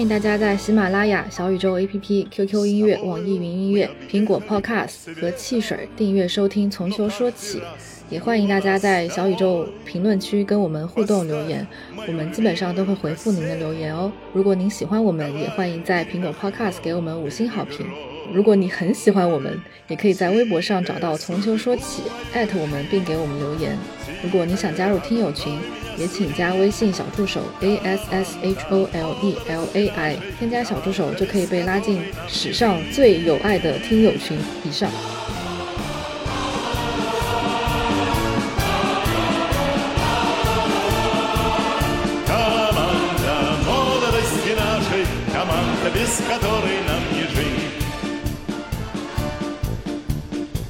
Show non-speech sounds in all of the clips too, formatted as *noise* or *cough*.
欢迎大家在喜马拉雅、小宇宙 APP、QQ 音乐、网易云音乐、苹果 Podcast 和汽水订阅收听《从球说起》，也欢迎大家在小宇宙评论区跟我们互动留言，我们基本上都会回复您的留言哦。如果您喜欢我们，也欢迎在苹果 Podcast 给我们五星好评。如果你很喜欢我们，也可以在微博上找到“从秋说起”，艾特我们并给我们留言。如果你想加入听友群，也请加微信小助手 a s s h o l e l a i，添加小助手就可以被拉进史上最有爱的听友群。以上。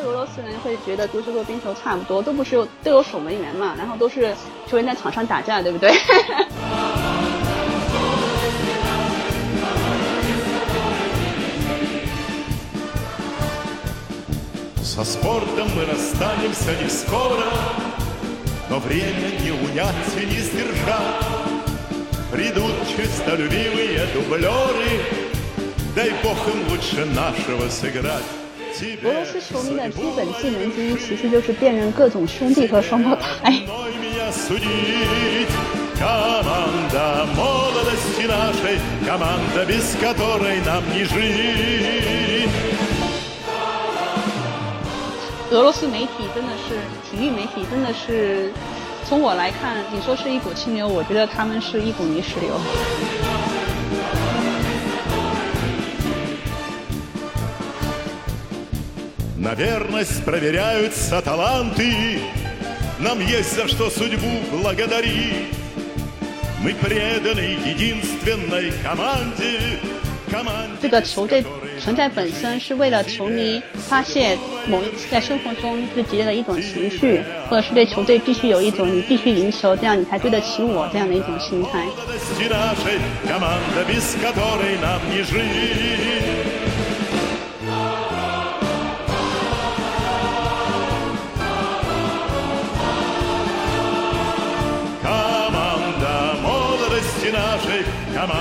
俄罗斯人会觉得足球和冰球差不多，都不是都有守门员嘛，然后都是球员在场上打架，对不对？俄罗斯球迷的基本技能之一，其实就是辨认各种兄弟和双胞胎。俄罗斯媒体真的是，体育媒体真的是，从我来看，你说是一股清流，我觉得他们是一股泥石流。На верность проверяются таланты, Нам есть за что судьбу благодарить. Мы преданы единственной команде, 这个球队存在本身是为了球迷发泄某一在生活中最激烈的一种情绪，或者是对球队必须有一种你必须赢球，这样你才对得起我这样的一种心态。 Hello，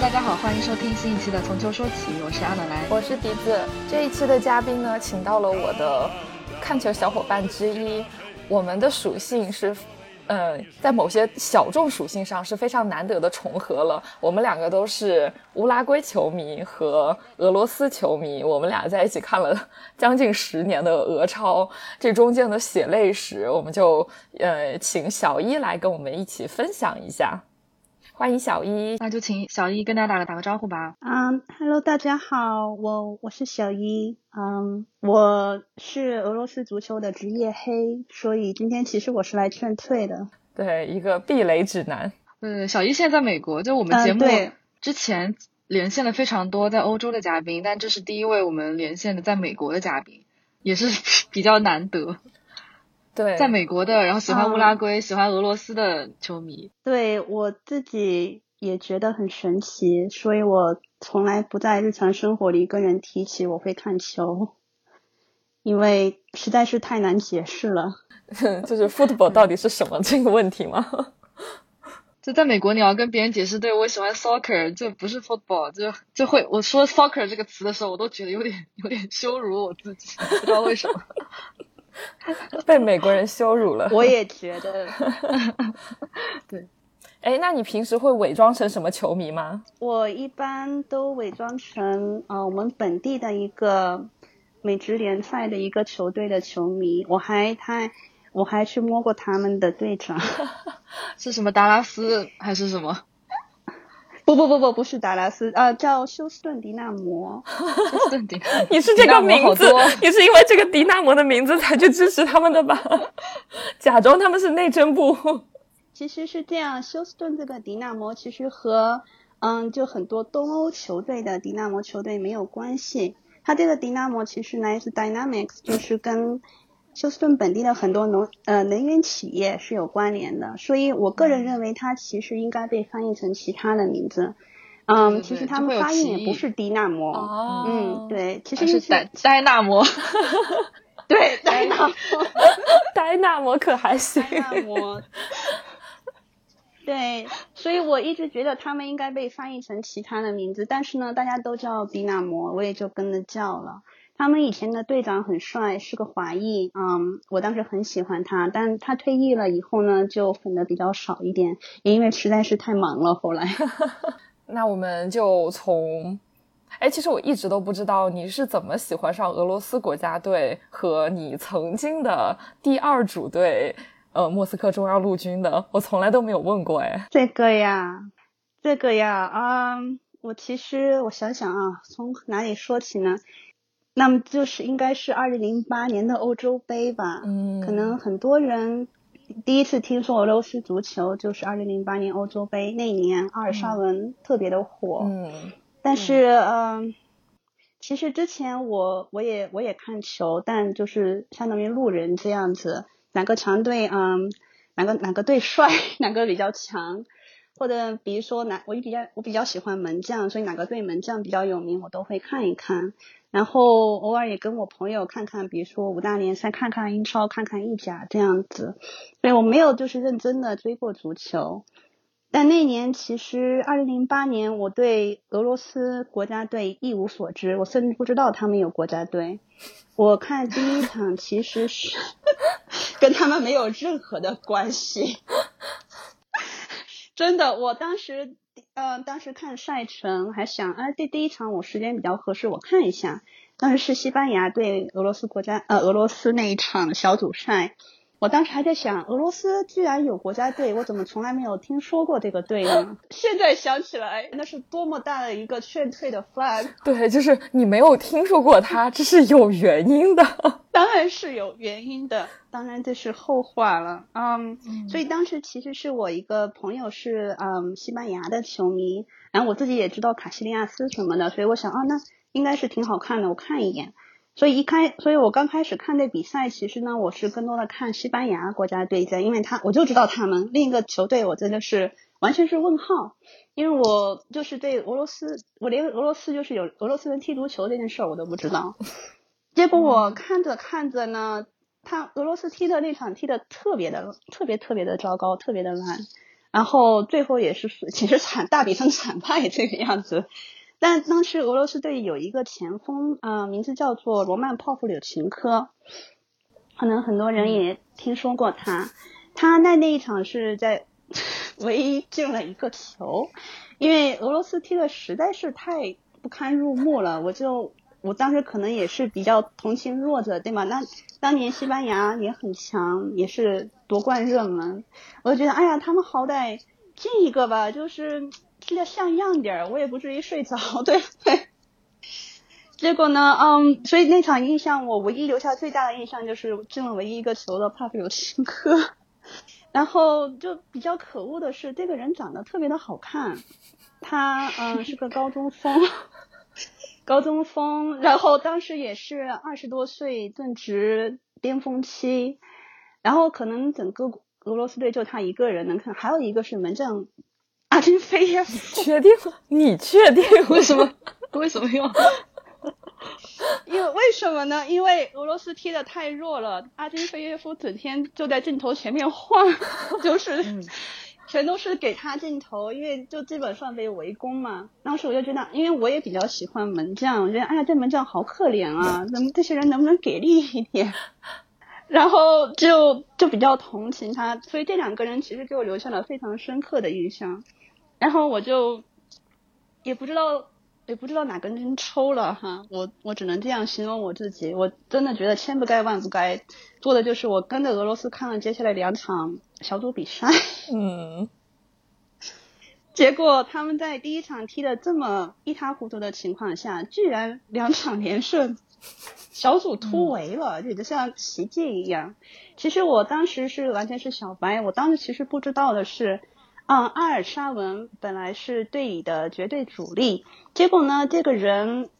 大家好，欢迎收听新一期的《从球说起》，我是阿暖来，我是笛子。这一期的嘉宾呢，请到了我的看球小伙伴之一。我们的属性是。呃，在某些小众属性上是非常难得的重合了。我们两个都是乌拉圭球迷和俄罗斯球迷，我们俩在一起看了将近十年的俄超，这中间的血泪史，我们就呃请小一来跟我们一起分享一下。欢迎小一，那就请小一跟大家打个打个招呼吧。嗯，Hello，大家好，我我是小一，嗯，我是俄罗斯足球的职业黑，所以今天其实我是来劝退的。对，一个避雷指南。嗯，小一现在在美国，就我们节目之前连线了非常多在欧洲的嘉宾，但这是第一位我们连线的在美国的嘉宾，也是 *laughs* 比较难得。对，在美国的，然后喜欢乌拉圭、喜欢俄罗斯的球迷，对我自己也觉得很神奇，所以我从来不在日常生活里跟人提起我会看球，*laughs* 因为实在是太难解释了。*laughs* 就是 football 到底是什么这个问题吗？*laughs* 就在美国，你要跟别人解释，对我喜欢 soccer，这不是 football，就就会我说 soccer 这个词的时候，我都觉得有点有点羞辱我自己，不知道为什么。*laughs* 被美国人羞辱了，我也觉得。*laughs* 对，哎，那你平时会伪装成什么球迷吗？我一般都伪装成啊，我们本地的一个美职联赛的一个球队的球迷。我还他，我还去摸过他们的队长，*laughs* 是什么达拉斯还是什么？不不不不，不是达拉斯，呃，叫休斯顿迪纳摩。*laughs* 休斯顿迪，你是这个名字，你是因为这个迪纳摩的名字才去支持他们的吧？*laughs* 假装他们是内政部。*laughs* 其实是这样，休斯顿这个迪纳摩其实和嗯，就很多东欧球队的迪纳摩球队没有关系。它这个迪纳摩其实来自 Dynamics，就是跟休斯顿本地的很多农呃能源企业是有关联的。所以我个人认为它其实应该被翻译成其他的名字。嗯，其实他们发音也不是迪纳摩。哦，嗯，对，其实是戴戴纳摩。*laughs* 对，戴纳摩，*laughs* 戴纳摩可还行。戴纳摩。对，所以我一直觉得他们应该被翻译成其他的名字，但是呢，大家都叫迪纳摩，我也就跟着叫了。他们以前的队长很帅，是个华裔，嗯，我当时很喜欢他，但他退役了以后呢，就粉的比较少一点，也因为实在是太忙了。后来，*laughs* 那我们就从，哎，其实我一直都不知道你是怎么喜欢上俄罗斯国家队和你曾经的第二主队。呃，莫斯科中央陆军的，我从来都没有问过哎。这个呀，这个呀，啊，我其实我想想啊，从哪里说起呢？那么就是应该是二零零八年的欧洲杯吧。嗯。可能很多人第一次听说俄罗斯足球就是二零零八年欧洲杯那年，阿尔沙文特别的火。嗯。但是，嗯，其实之前我我也我也看球，但就是相当于路人这样子。哪个强队，嗯，哪个哪个队帅，*laughs* 哪个比较强，或者比如说哪，我比较我比较喜欢门将，所以哪个队门将比较有名，我都会看一看。然后偶尔也跟我朋友看看，比如说五大联赛，看看英超，看看意甲这样子。所以我没有就是认真的追过足球。但那年其实二零零八年，我对俄罗斯国家队一无所知，我甚至不知道他们有国家队。我看第一场其实是 *laughs* 跟他们没有任何的关系，真的。我当时呃，当时看赛程还想，哎，这第一场我时间比较合适，我看一下。当时是西班牙对俄罗斯国家呃俄罗斯那一场小组赛。我当时还在想，俄罗斯居然有国家队，我怎么从来没有听说过这个队呢？*laughs* 现在想起来，那是多么大的一个劝退的 flag。对，就是你没有听说过他，这是有原因的。*laughs* 当然是有原因的，当然这是后话了。嗯，所以当时其实是我一个朋友是嗯西班牙的球迷，然后我自己也知道卡西利亚斯什么的，所以我想啊，那应该是挺好看的，我看一眼。所以一开，所以我刚开始看这比赛，其实呢，我是更多的看西班牙国家队在，因为他我就知道他们另一个球队，我真的是完全是问号，因为我就是对俄罗斯，我连俄罗斯就是有俄罗斯人踢足球这件事儿我都不知道。*laughs* 结果我看着看着呢，他俄罗斯踢的那场踢的特别的特别特别的糟糕，特别的烂，然后最后也是其实惨大比分惨败这个样子。但当时俄罗斯队有一个前锋，啊，名字叫做罗曼泡芙柳琴科，可能很多人也听说过他。他在那一场是在 *laughs* 唯一进了一个球，因为俄罗斯踢的实在是太不堪入目了。我就我当时可能也是比较同情弱者，对吗？那当年西班牙也很强，也是夺冠热门，我就觉得，哎呀，他们好歹进一个吧，就是。踢得像样点儿，我也不至于睡着，*laughs* 对对？结果呢，嗯，所以那场印象，我唯一留下最大的印象就是进了唯一一个球的帕夫柳琴科。*laughs* 然后就比较可恶的是，这个人长得特别的好看，他嗯是个高中锋，*laughs* 高中锋，然后当时也是二十多岁，正值巅峰期，然后可能整个俄罗斯队就他一个人能看，还有一个是门将。阿金菲耶夫，确定？你确定？为什么？为什么要？因为为什么呢？因为俄罗斯踢的太弱了，阿金菲耶夫整天就在镜头前面晃，*laughs* 就是全都是给他镜头，因为就基本上被围攻嘛。当时我就觉得，因为我也比较喜欢门将，我觉得哎呀，这门将好可怜啊，咱们这些人能不能给力一点？*laughs* 然后就就比较同情他，所以这两个人其实给我留下了非常深刻的印象。然后我就也不知道，也不知道哪根筋抽了哈，我我只能这样形容我自己，我真的觉得千不该万不该做的就是我跟着俄罗斯看了接下来两场小组比赛，嗯，*laughs* 结果他们在第一场踢的这么一塌糊涂的情况下，居然两场连胜，小组突围了，简直像奇迹一样。其实我当时是完全是小白，我当时其实不知道的是，嗯，阿尔沙文本来是队里的绝对主力，结果呢，这个人，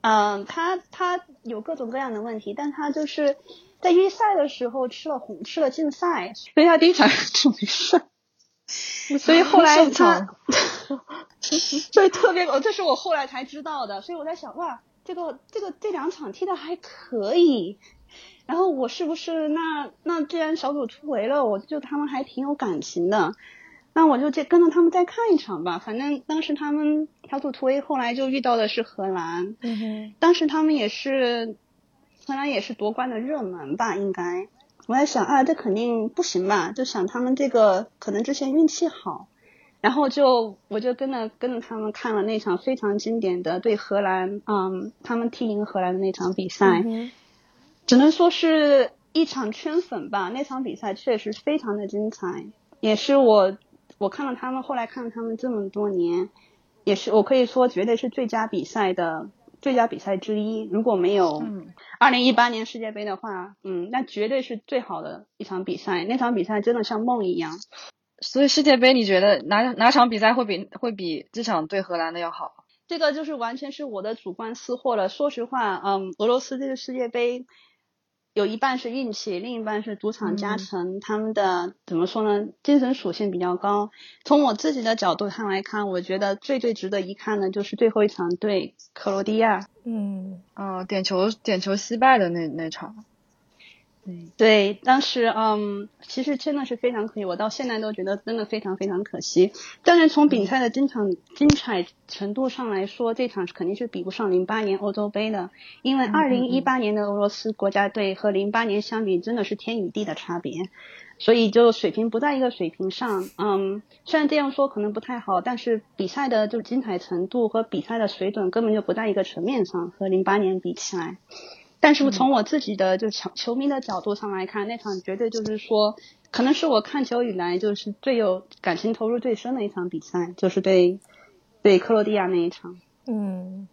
嗯，他他有各种各样的问题，但他就是在预赛的时候吃了红吃了禁赛，所以他第一场就没事。所以后来他，*laughs* 所以特别，这是我后来才知道的。所以我在想，哇，这个这个这两场踢的还可以，然后我是不是那那既然小组突围了，我就他们还挺有感情的，那我就再跟着他们再看一场吧。反正当时他们小组突围，后来就遇到的是荷兰，嗯哼，当时他们也是荷兰也是夺冠的热门吧，应该。我在想啊，这肯定不行吧？就想他们这个可能之前运气好，然后就我就跟着跟着他们看了那场非常经典的对荷兰，嗯，他们踢赢荷兰的那场比赛，只能说是一场圈粉吧。那场比赛确实非常的精彩，也是我我看了他们后来看了他们这么多年，也是我可以说绝对是最佳比赛的。最佳比赛之一，如果没有二零一八年世界杯的话，嗯，那绝对是最好的一场比赛。那场比赛真的像梦一样。所以世界杯，你觉得哪哪场比赛会比会比这场对荷兰的要好？这个就是完全是我的主观私货了。说实话，嗯，俄罗斯这个世界杯。有一半是运气，另一半是赌场加成。他们的怎么说呢？精神属性比较高。从我自己的角度上来看，我觉得最最值得一看的就是最后一场对克罗地亚。嗯，哦，点球点球惜败的那那场。对，当时嗯，其实真的是非常可惜，我到现在都觉得真的非常非常可惜。但是从比赛的精彩精彩程度上来说，这场肯定是比不上零八年欧洲杯的，因为二零一八年的俄罗斯国家队和零八年相比，真的是天与地的差别，所以就水平不在一个水平上。嗯，虽然这样说可能不太好，但是比赛的就精彩程度和比赛的水准根本就不在一个层面上，和零八年比起来。但是从我自己的就球球迷的角度上来看，那场绝对就是说，可能是我看球以来就是最有感情投入最深的一场比赛，就是对对克罗地亚那一场。嗯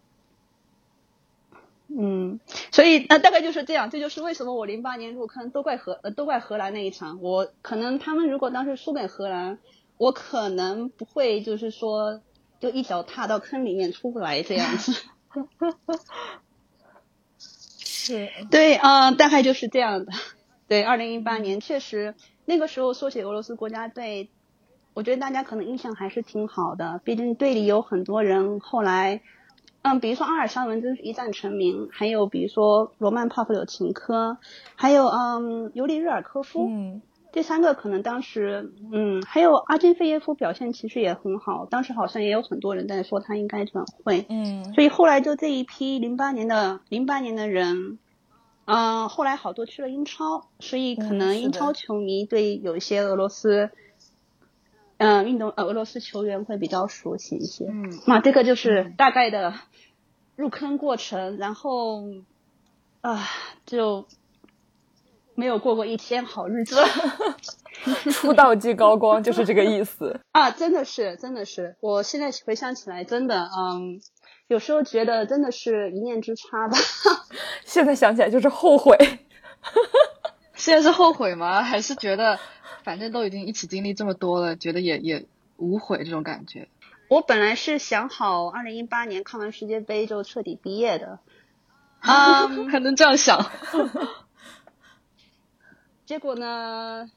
嗯，所以那大概就是这样，这就是为什么我零八年入坑都怪荷呃都怪荷兰那一场。我可能他们如果当时输给荷兰，我可能不会就是说就一脚踏到坑里面出不来这样子。*laughs* 是，对，嗯，大概就是这样的。对，二零一八年确实那个时候说起俄罗斯国家队，我觉得大家可能印象还是挺好的。毕竟队里有很多人后来，嗯，比如说阿尔沙文真是一战成名，还有比如说罗曼帕夫柳琴科，还有嗯尤里日尔科夫。嗯。这三个可能当时，嗯，还有阿金费耶夫表现其实也很好，当时好像也有很多人在说他应该转会，嗯，所以后来就这一批零八年的零八年的人，嗯，后来好多去了英超，所以可能英超球迷对有一些俄罗斯，嗯，运动呃俄罗斯球员会比较熟悉一些，嗯，那这个就是大概的入坑过程，然后啊就。没有过过一天好日子，*laughs* 出道即高光 *laughs* 就是这个意思啊！真的是，真的是，我现在回想起来，真的，嗯，有时候觉得真的是一念之差吧。*laughs* 现在想起来就是后悔。现在是后悔吗？还是觉得反正都已经一起经历这么多了，觉得也也无悔这种感觉？我本来是想好二零一八年看完世界杯就彻底毕业的，啊，还能这样想。结果呢？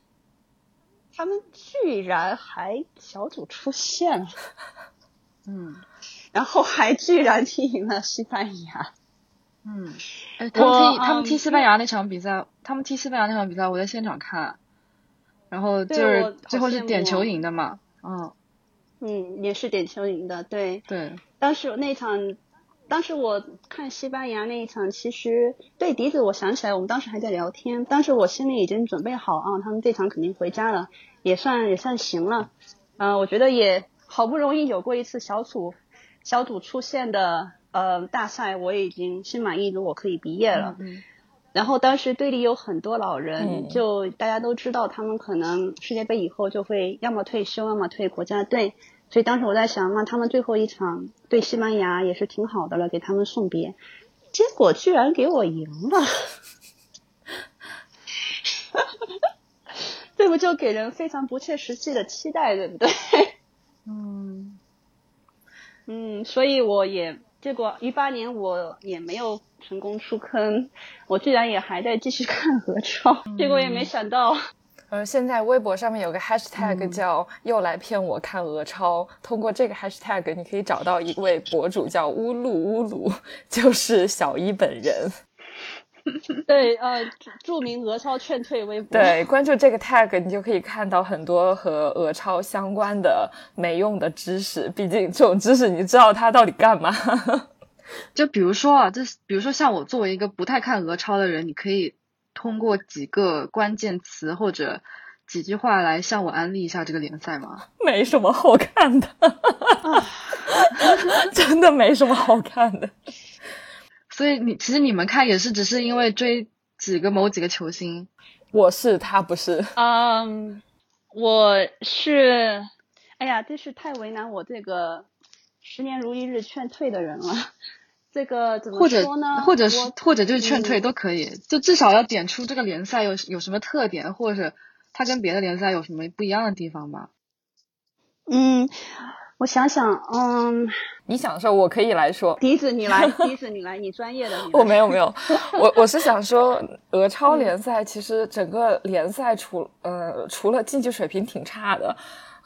他们居然还小组出线了，*laughs* 嗯，然后还居然踢赢了西班牙，嗯，哎，他们踢他们踢西班牙那场比赛，他们踢西班牙那场比赛，我在现场看，然后就是最后是点球赢的嘛，嗯，嗯，也是点球赢的，对，对，当时那场。当时我看西班牙那一场，其实对笛子，我想起来，我们当时还在聊天。当时我心里已经准备好啊，他们这场肯定回家了，也算也算行了。嗯，我觉得也好不容易有过一次小组小组出线的呃大赛，我已经心满意足，我可以毕业了。嗯。然后当时队里有很多老人，就大家都知道，他们可能世界杯以后就会要么退休，要么退国家队。所以当时我在想，那他们最后一场对西班牙也是挺好的了，给他们送别。结果居然给我赢了，*laughs* 这不就给人非常不切实际的期待，对不对？*laughs* 嗯嗯，所以我也结果一八年我也没有成功出坑，我居然也还在继续看合照，结果也没想到。呃，现在微博上面有个 hashtag 叫“又来骗我看俄超”，通过这个 hashtag 你可以找到一位博主叫乌鲁乌鲁，*laughs* 就是小一本人。*laughs* 对，呃，著著名俄超劝退微博。对，关注这个 tag，你就可以看到很多和俄超相关的没用的知识。毕竟这种知识，你知道它到底干嘛？*laughs* 就比如说啊，这比如说像我作为一个不太看俄超的人，你可以通过几个关键词或者几句话来向我安利一下这个联赛吗？*laughs* 没什么好看的，*laughs* 真的没什么好看的。所以你其实你们看也是只是因为追几个某几个球星，我是他不是，嗯，我是，哎呀，真是太为难我这个十年如一日劝退的人了。这个怎么或者说呢？或者是我或者就是劝退嗯都可以，就至少要点出这个联赛有有什么特点，或者它跟别的联赛有什么不一样的地方吧。嗯，我想想，嗯，你想说，我可以来说。笛子你来，*laughs* 笛子你来，你专业的，我没有没有，我我是想说，*laughs* 俄超联赛其实整个联赛除呃除了竞技水平挺差的，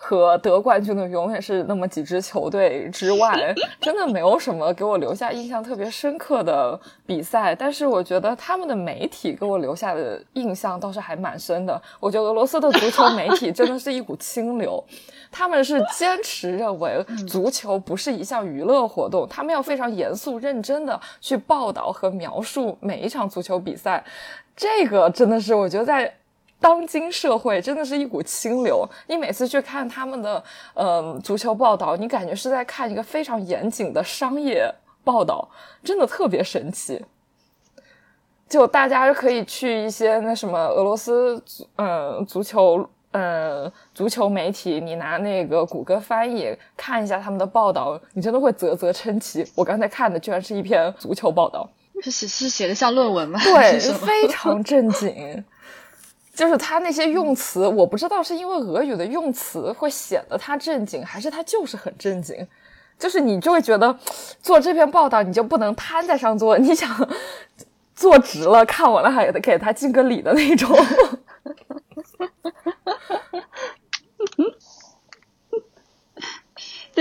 和得冠军的永远是那么几支球队之外，*laughs* 真的没有什么给我留下印象特别深刻的比赛。但是我觉得他们的媒体给我留下的印象倒是还蛮深的。我觉得俄罗斯的足球媒体真的是一股清流。他们是坚持认为足球不是一项娱乐活动，他们要非常严肃认真的去报道和描述每一场足球比赛。这个真的是我觉得在当今社会真的是一股清流。你每次去看他们的呃足球报道，你感觉是在看一个非常严谨的商业报道，真的特别神奇。就大家可以去一些那什么俄罗斯足呃足球呃足球媒体，你拿那个谷歌翻译看一下他们的报道，你真的会啧啧称奇。我刚才看的居然是一篇足球报道，是写是写的像论文吗？对，*laughs* 非常正经。就是他那些用词，我不知道是因为俄语的用词会显得他正经，还是他就是很正经。就是你就会觉得做这篇报道，你就不能瘫在上做，你想坐直了，看完了还得给他敬个礼的那种。*laughs*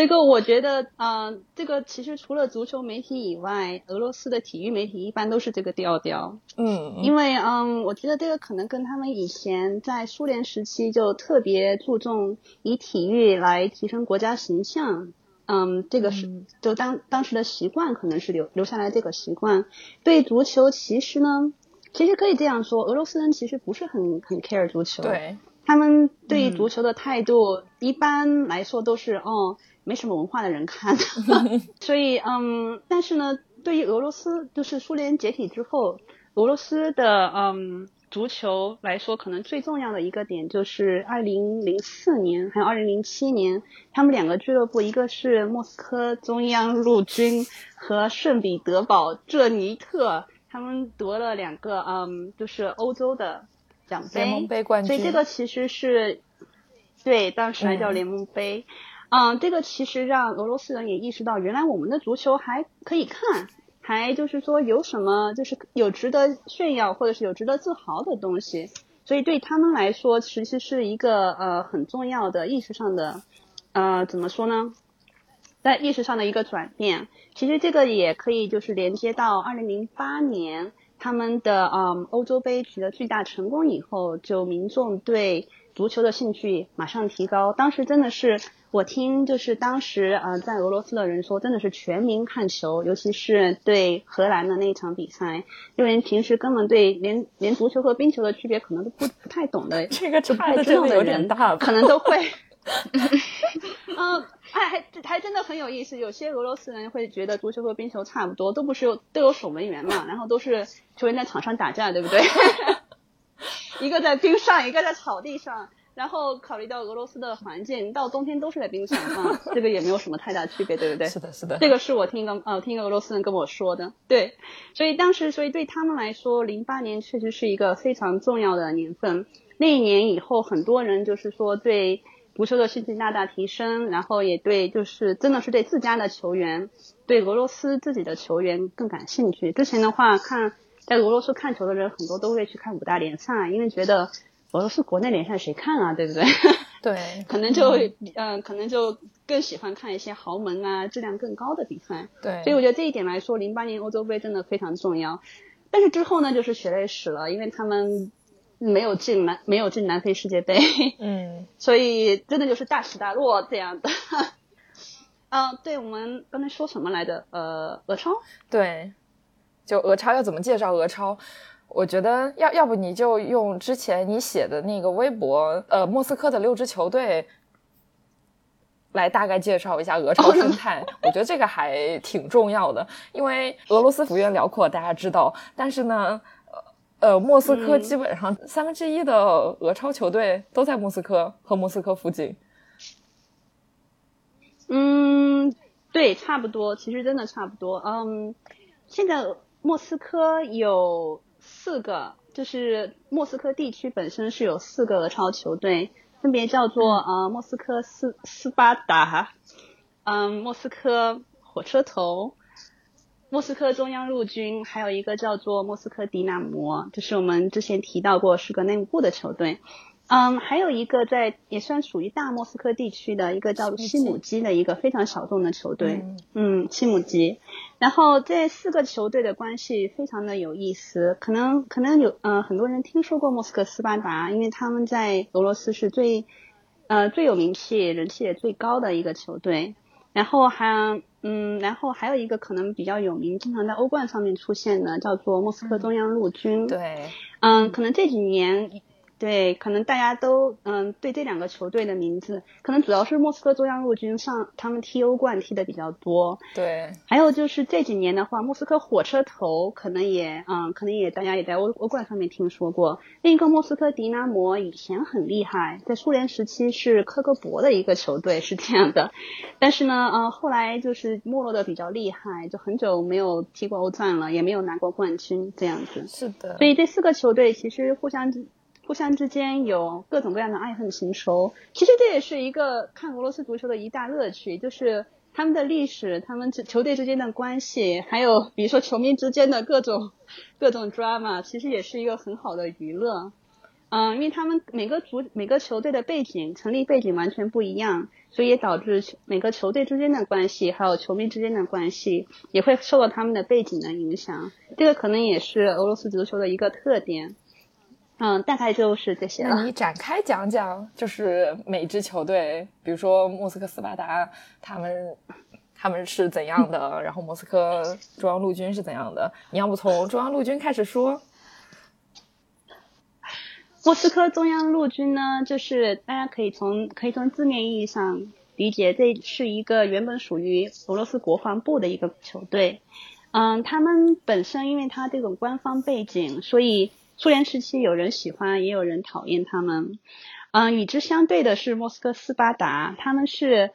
这个我觉得，嗯、这个其实除了足球媒体以外，俄罗斯的体育媒体一般都是这个调调。嗯，因为，嗯，我觉得这个可能跟他们以前在苏联时期就特别注重以体育来提升国家形象，嗯，这个是就当当时的习惯，可能是留留下来这个习惯。对足球，其实呢，其实可以这样说，俄罗斯人其实不是很很 care 足球。对，他们对于足球的态度，一般来说都是哦，没什么文化的人看。*laughs* 所以嗯，但是呢，对于俄罗斯，就是苏联解体之后，俄罗斯的嗯足球来说，可能最重要的一个点就是二零零四年还有二零零七年，他们两个俱乐部，一个是莫斯科中央陆军和圣彼得堡这尼特，他们夺了两个嗯，就是欧洲的奖杯。联盟杯冠军。所以这个其实是对当时还叫联盟杯，嗯这个其实让俄罗斯人也意识到，原来我们的足球还可以看，还就是说有什么就是有值得炫耀或者是有值得自豪的东西，所以对他们来说，其实是一个呃很重要的意识上的呃怎么说呢？在意识上的一个转变，其实这个也可以就是连接到二零零八年他们的嗯欧洲杯取得巨大成功以后，就民众对足球的兴趣马上提高。当时真的是我听就是当时呃在俄罗斯的人说，真的是全民看球，尤其是对荷兰的那一场比赛，因为平时根本对连连足球和冰球的区别可能都不不太懂的，这个太知道的真的有点人，大，可能都会。*laughs* *laughs* 嗯，还还还真的很有意思。有些俄罗斯人会觉得足球和冰球差不多，都不是有都有守门员嘛，然后都是球员在场上打架，对不对？*laughs* 一个在冰上，一个在草地上。然后考虑到俄罗斯的环境，到冬天都是在冰上啊，这个也没有什么太大区别，对不对？是的，是的。这个是我听一个呃，听一个俄罗斯人跟我说的。对，所以当时，所以对他们来说，零八年确实是一个非常重要的年份。那一年以后，很多人就是说对足球的兴趣大大提升，然后也对就是真的是对自家的球员，对俄罗斯自己的球员更感兴趣。之前的话，看在俄罗斯看球的人很多都会去看五大联赛，因为觉得。俄罗斯国内联赛谁看啊？对不对？对，*laughs* 可能就嗯，可能就更喜欢看一些豪门啊，质量更高的比赛。对，所以我觉得这一点来说，零八年欧洲杯真的非常重要。但是之后呢，就是血泪史了，因为他们没有进南，没有进南非世界杯。嗯，*laughs* 所以真的就是大起大落这样的。嗯，*laughs* 对，我们刚才说什么来着？呃，俄超。对，就俄超要怎么介绍俄超？我觉得要要不你就用之前你写的那个微博，呃，莫斯科的六支球队，来大概介绍一下俄超生态。我觉得这个还挺重要的，因为俄罗斯幅员辽阔，大家知道，但是呢，呃，莫斯科基本上三分之一的俄超球队都在莫斯科和莫斯科附近。嗯，对，差不多，其实真的差不多。嗯，现在莫斯科有。四个就是莫斯科地区本身是有四个俄超球队，分别叫做呃莫斯科斯斯巴达，嗯莫斯科火车头，莫斯科中央陆军，还有一个叫做莫斯科迪纳摩，就是我们之前提到过是个内务部的球队。嗯，还有一个在也算属于大莫斯科地区的一个叫西姆基的一个非常小众的球队，嗯，西姆基。然后这四个球队的关系非常的有意思，可能可能有呃很多人听说过莫斯科斯巴达，因为他们在俄罗斯是最呃最有名气、人气也最高的一个球队。然后还嗯，然后还有一个可能比较有名、经常在欧冠上面出现的，叫做莫斯科中央陆军。对，嗯，可能这几年。对，可能大家都嗯对这两个球队的名字，可能主要是莫斯科中央陆军上他们踢欧冠踢的比较多。对，还有就是这几年的话，莫斯科火车头可能也嗯可能也大家也在欧欧冠上面听说过。另一个莫斯科迪纳摩以前很厉害，在苏联时期是科格博的一个球队是这样的，但是呢嗯后来就是没落的比较厉害，就很久没有踢过欧战了，也没有拿过冠军这样子。是的。所以这四个球队其实互相。互相之间有各种各样的爱恨情仇，其实这也是一个看俄罗斯足球的一大乐趣，就是他们的历史、他们球队之间的关系，还有比如说球迷之间的各种各种 drama，其实也是一个很好的娱乐。嗯，因为他们每个足每个球队的背景、成立背景完全不一样，所以也导致每个球队之间的关系，还有球迷之间的关系，也会受到他们的背景的影响。这个可能也是俄罗斯足球的一个特点。嗯，大概就是这些了。你展开讲讲，就是每支球队，比如说莫斯科斯巴达，他们他们是怎样的？然后莫斯科中央陆军是怎样的？你要不从中央陆军开始说？*sighs* 莫斯科中央陆军呢，就是大家可以从可以从字面意义上理解，这是一个原本属于俄罗斯国防部的一个球队。嗯，他们本身因为他这种官方背景，所以。苏联时期有人喜欢，也有人讨厌他们。嗯，与之相对的是莫斯科斯巴达，他们是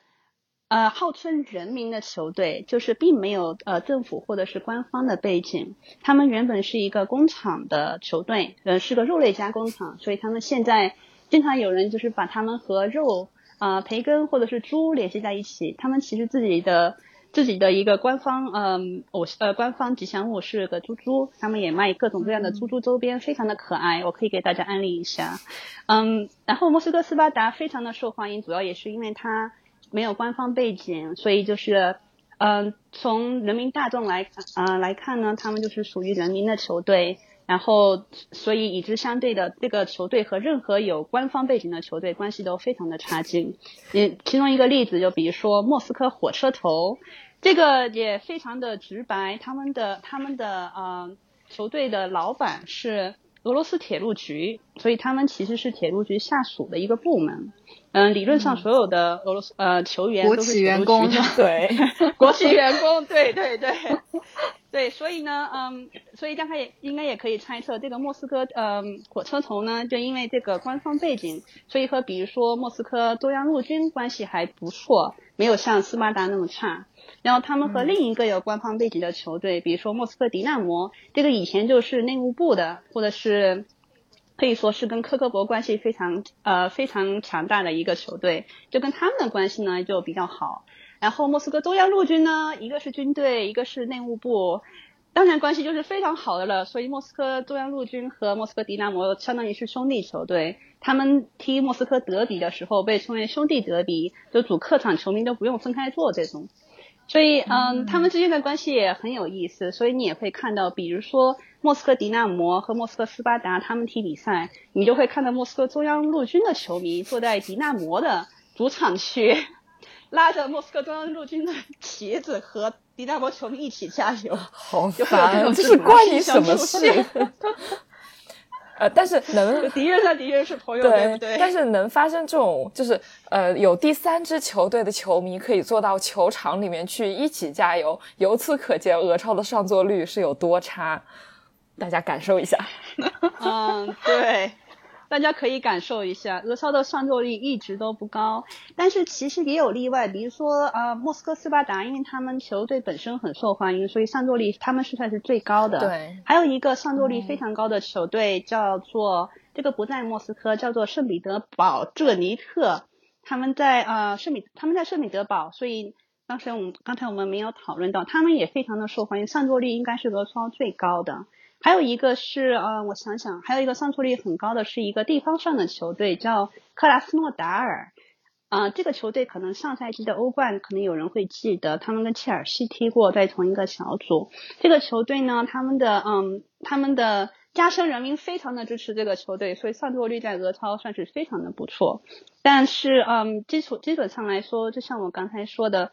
呃号称人民的球队，就是并没有呃政府或者是官方的背景。他们原本是一个工厂的球队，呃是个肉类加工厂，所以他们现在经常有人就是把他们和肉啊培根或者是猪联系在一起。他们其实自己的。自己的一个官方，嗯，偶呃，官方吉祥物是个猪猪，他们也卖各种各样的猪猪周边，非常的可爱，我可以给大家安利一下。嗯，然后莫斯科斯巴达非常的受欢迎，主要也是因为它没有官方背景，所以就是，嗯，从人民大众来啊来看呢，他们就是属于人民的球队，然后所以与之相对的这个球队和任何有官方背景的球队关系都非常的差劲。也其中一个例子就比如说莫斯科火车头。这个也非常的直白，他们的他们的呃球队的老板是俄罗斯铁路局，所以他们其实是铁路局下属的一个部门。嗯，理论上所有的俄罗斯呃球员国企员工 *laughs* 对，国企员工，对对对对，所以呢，嗯，所以大家也应该也可以猜测，这个莫斯科，嗯，火车头呢，就因为这个官方背景，所以和比如说莫斯科中央陆军关系还不错，没有像斯巴达那么差。然后他们和另一个有官方背景的球队，比如说莫斯科迪纳摩，这个以前就是内务部的，或者是可以说是跟科克伯关系非常呃非常强大的一个球队，就跟他们的关系呢就比较好。然后莫斯科中央陆军呢，一个是军队，一个是内务部，当然关系就是非常好的了。所以莫斯科中央陆军和莫斯科迪纳摩相当于是兄弟球队，他们踢莫斯科德比的时候被称为兄弟德比，就主客场球迷都不用分开坐这种。所以嗯，他们之间的关系也很有意思。所以你也会看到，比如说莫斯科迪纳摩和莫斯科斯巴达他们踢比赛，你就会看到莫斯科中央陆军的球迷坐在迪纳摩的主场区。*laughs* 拉着莫斯科中央陆军的旗子和迪纳摩球迷一起加油，好烦！这是关你什么事？*laughs* 呃，但是能 *laughs* 敌人和敌人是朋友，对不对？*laughs* 但是能发生这种，就是呃，有第三支球队的球迷可以坐到球场里面去一起加油，由此可见俄超的上座率是有多差，大家感受一下。*laughs* 嗯，对。大家可以感受一下，俄超的上座率一直都不高，但是其实也有例外，比如说呃，莫斯科斯巴达，因为他们球队本身很受欢迎，所以上座率他们是算是最高的。对，还有一个上座率非常高的球队叫做这个不在莫斯科，叫做圣彼得堡这尼特，他们在呃圣彼他们在圣彼得堡，所以当时我们刚才我们没有讨论到，他们也非常的受欢迎，上座率应该是俄超最高的。还有一个是，呃，我想想，还有一个上座率很高的是一个地方上的球队，叫克拉斯诺达尔。啊，这个球队可能上赛季的欧冠可能有人会记得，他们跟切尔西踢过，在同一个小组。这个球队呢，他们的，嗯，他们的家乡人民非常的支持这个球队，所以上座率在俄超算是非常的不错。但是，嗯，基础基本上来说，就像我刚才说的，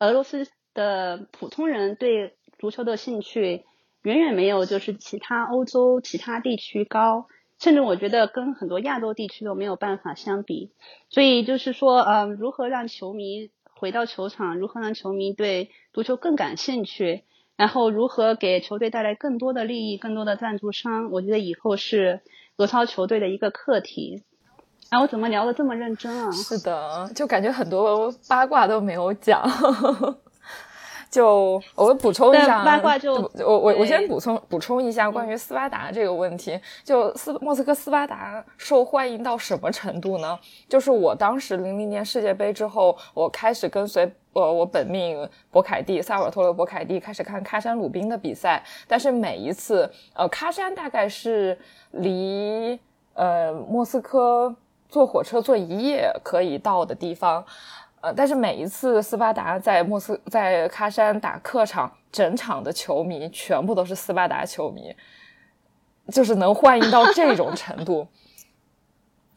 俄罗斯的普通人对足球的兴趣。远远没有就是其他欧洲其他地区高，甚至我觉得跟很多亚洲地区都没有办法相比。所以就是说，呃，如何让球迷回到球场，如何让球迷对足球更感兴趣，然后如何给球队带来更多的利益、更多的赞助商，我觉得以后是俄超球队的一个课题。哎，我怎么聊的这么认真啊？是的，就感觉很多八卦都没有讲。就我补充一下，八卦就我我我先补充补充一下关于斯巴达这个问题。就斯莫斯科斯巴达受欢迎到什么程度呢？就是我当时零零年世界杯之后，我开始跟随呃我本命博凯蒂萨尔托罗博凯蒂开始看喀山鲁宾的比赛。但是每一次呃喀山大概是离呃莫斯科坐火车坐一夜可以到的地方。呃，但是每一次斯巴达在莫斯在喀山打客场，整场的球迷全部都是斯巴达球迷，就是能欢迎到这种程度，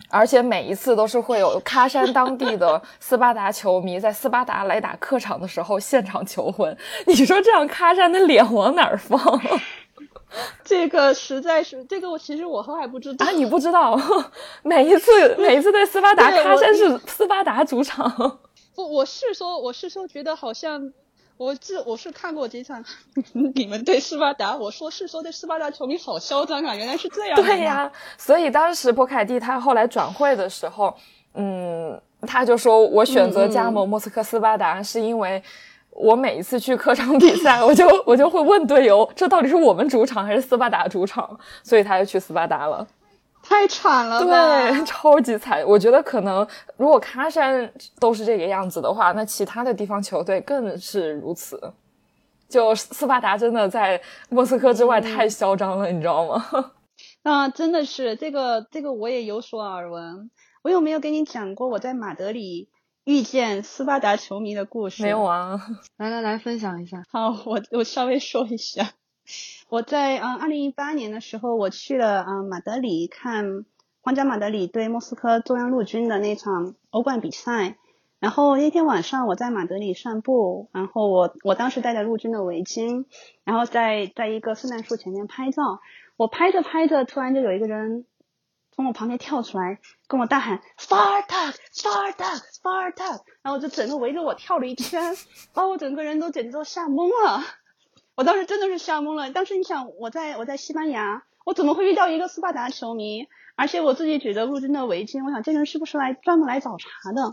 而且每一次都是会有喀山当地的斯巴达球迷在斯巴达来打客场的时候现场求婚。你说这样喀山的脸往哪儿放？*laughs* 这个实在是，这个我其实我后来不知道啊，你不知道？*laughs* 每一次每一次对斯巴达，喀山是斯巴达主场。不，我是说，我是说，觉得好像，我这我是看过几场，你们对斯巴达，我说是说对斯巴达球迷好嚣张啊，原来是这样。对呀，所以当时博凯蒂他后来转会的时候，嗯，他就说我选择加盟莫斯科斯巴达，是因为我每一次去客场比赛，我就我就会问队友，这到底是我们主场还是斯巴达主场，所以他就去斯巴达了。太惨了，对，*laughs* 超级惨。我觉得可能如果喀山都是这个样子的话，那其他的地方球队更是如此。就斯巴达真的在莫斯科之外太嚣张了，你知道吗？*laughs* 啊，真的是这个这个我也有所耳闻。我有没有跟你讲过我在马德里遇见斯巴达球迷的故事？没有啊，来来来，分享一下。好，我我稍微说一下。我在嗯，二零一八年的时候，我去了嗯马德里看皇家马德里对莫斯科中央陆军的那场欧冠比赛。然后那天晚上我在马德里散步，然后我我当时戴着陆军的围巾，然后在在一个圣诞树前面拍照。我拍着拍着，突然就有一个人从我旁边跳出来，跟我大喊 “Spartak，Spartak，Spartak”，然后就整个围着我跳了一圈，把我整个人都简直都吓懵了。我当时真的是吓懵了。当时你想，我在我在西班牙，我怎么会遇到一个斯巴达球迷？而且我自己举着陆军的围巾，我想这人是不是来专门来找茬的？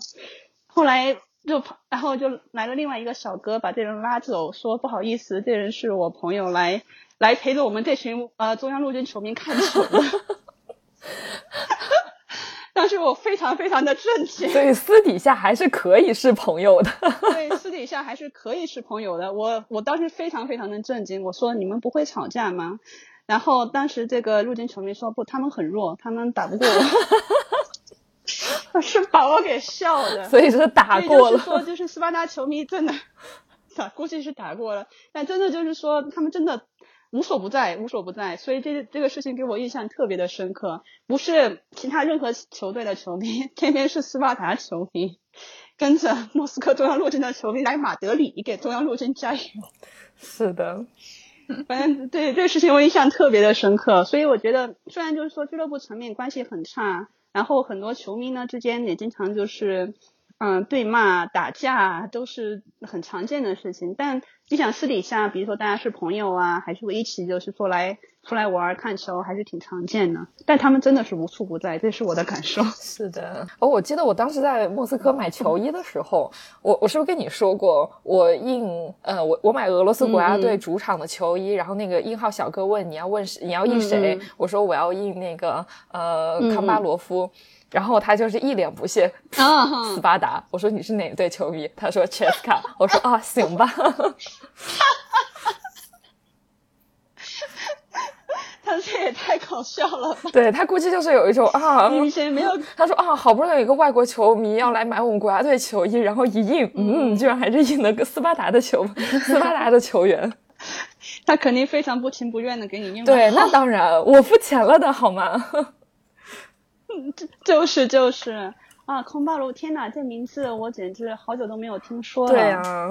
后来就然后就来了另外一个小哥，把这人拉走，说不好意思，这人是我朋友，来来陪着我们这群呃中央陆军球迷看球的。当时我非常非常的震惊，所以私底下还是可以是朋友的。对，私底下还是可以是朋友的。我我当时非常非常的震惊，我说你们不会吵架吗？然后当时这个陆军球迷说不，他们很弱，他们打不过我，*laughs* 是把我给笑的。所以是打过了。说就是斯巴达球迷真的，*laughs* 打估计是打过了，但真的就是说他们真的。无所不在，无所不在，所以这这个事情给我印象特别的深刻。不是其他任何球队的球迷，偏偏是斯巴达球迷，跟着莫斯科中央陆军的球迷来马德里给中央陆军加油。*laughs* 是的，*laughs* 反正对这个事情我印象特别的深刻。所以我觉得，虽然就是说俱乐部层面关系很差，然后很多球迷呢之间也经常就是嗯对骂打架，都是很常见的事情，但。你想私底下，比如说大家是朋友啊，还是会一起就是说来出来玩看球，还是挺常见的。但他们真的是无处不在，这是我的感受。*laughs* 是的，哦，我记得我当时在莫斯科买球衣的时候，我我是不是跟你说过，我印呃我我买俄罗斯国家队主场的球衣，然后那个印号小哥问你要问你要印谁，我说我要印那个呃康巴罗夫。然后他就是一脸不屑，斯巴达。我说你是哪队球迷？他说切斯卡。我说啊，行吧。他这也太搞笑了。对他估计就是有一种啊，以前没有。他说啊，好不容易有一个外国球迷要来买我们国家队球衣，然后一印，嗯，居然还是印了个斯巴达的球，*laughs* 斯巴达的球员。他肯定非常不情不愿的给你印。对，那当然，我付钱了的好吗？*laughs* 就是就是啊，空巴罗，天哪，这名字我简直好久都没有听说了。对啊，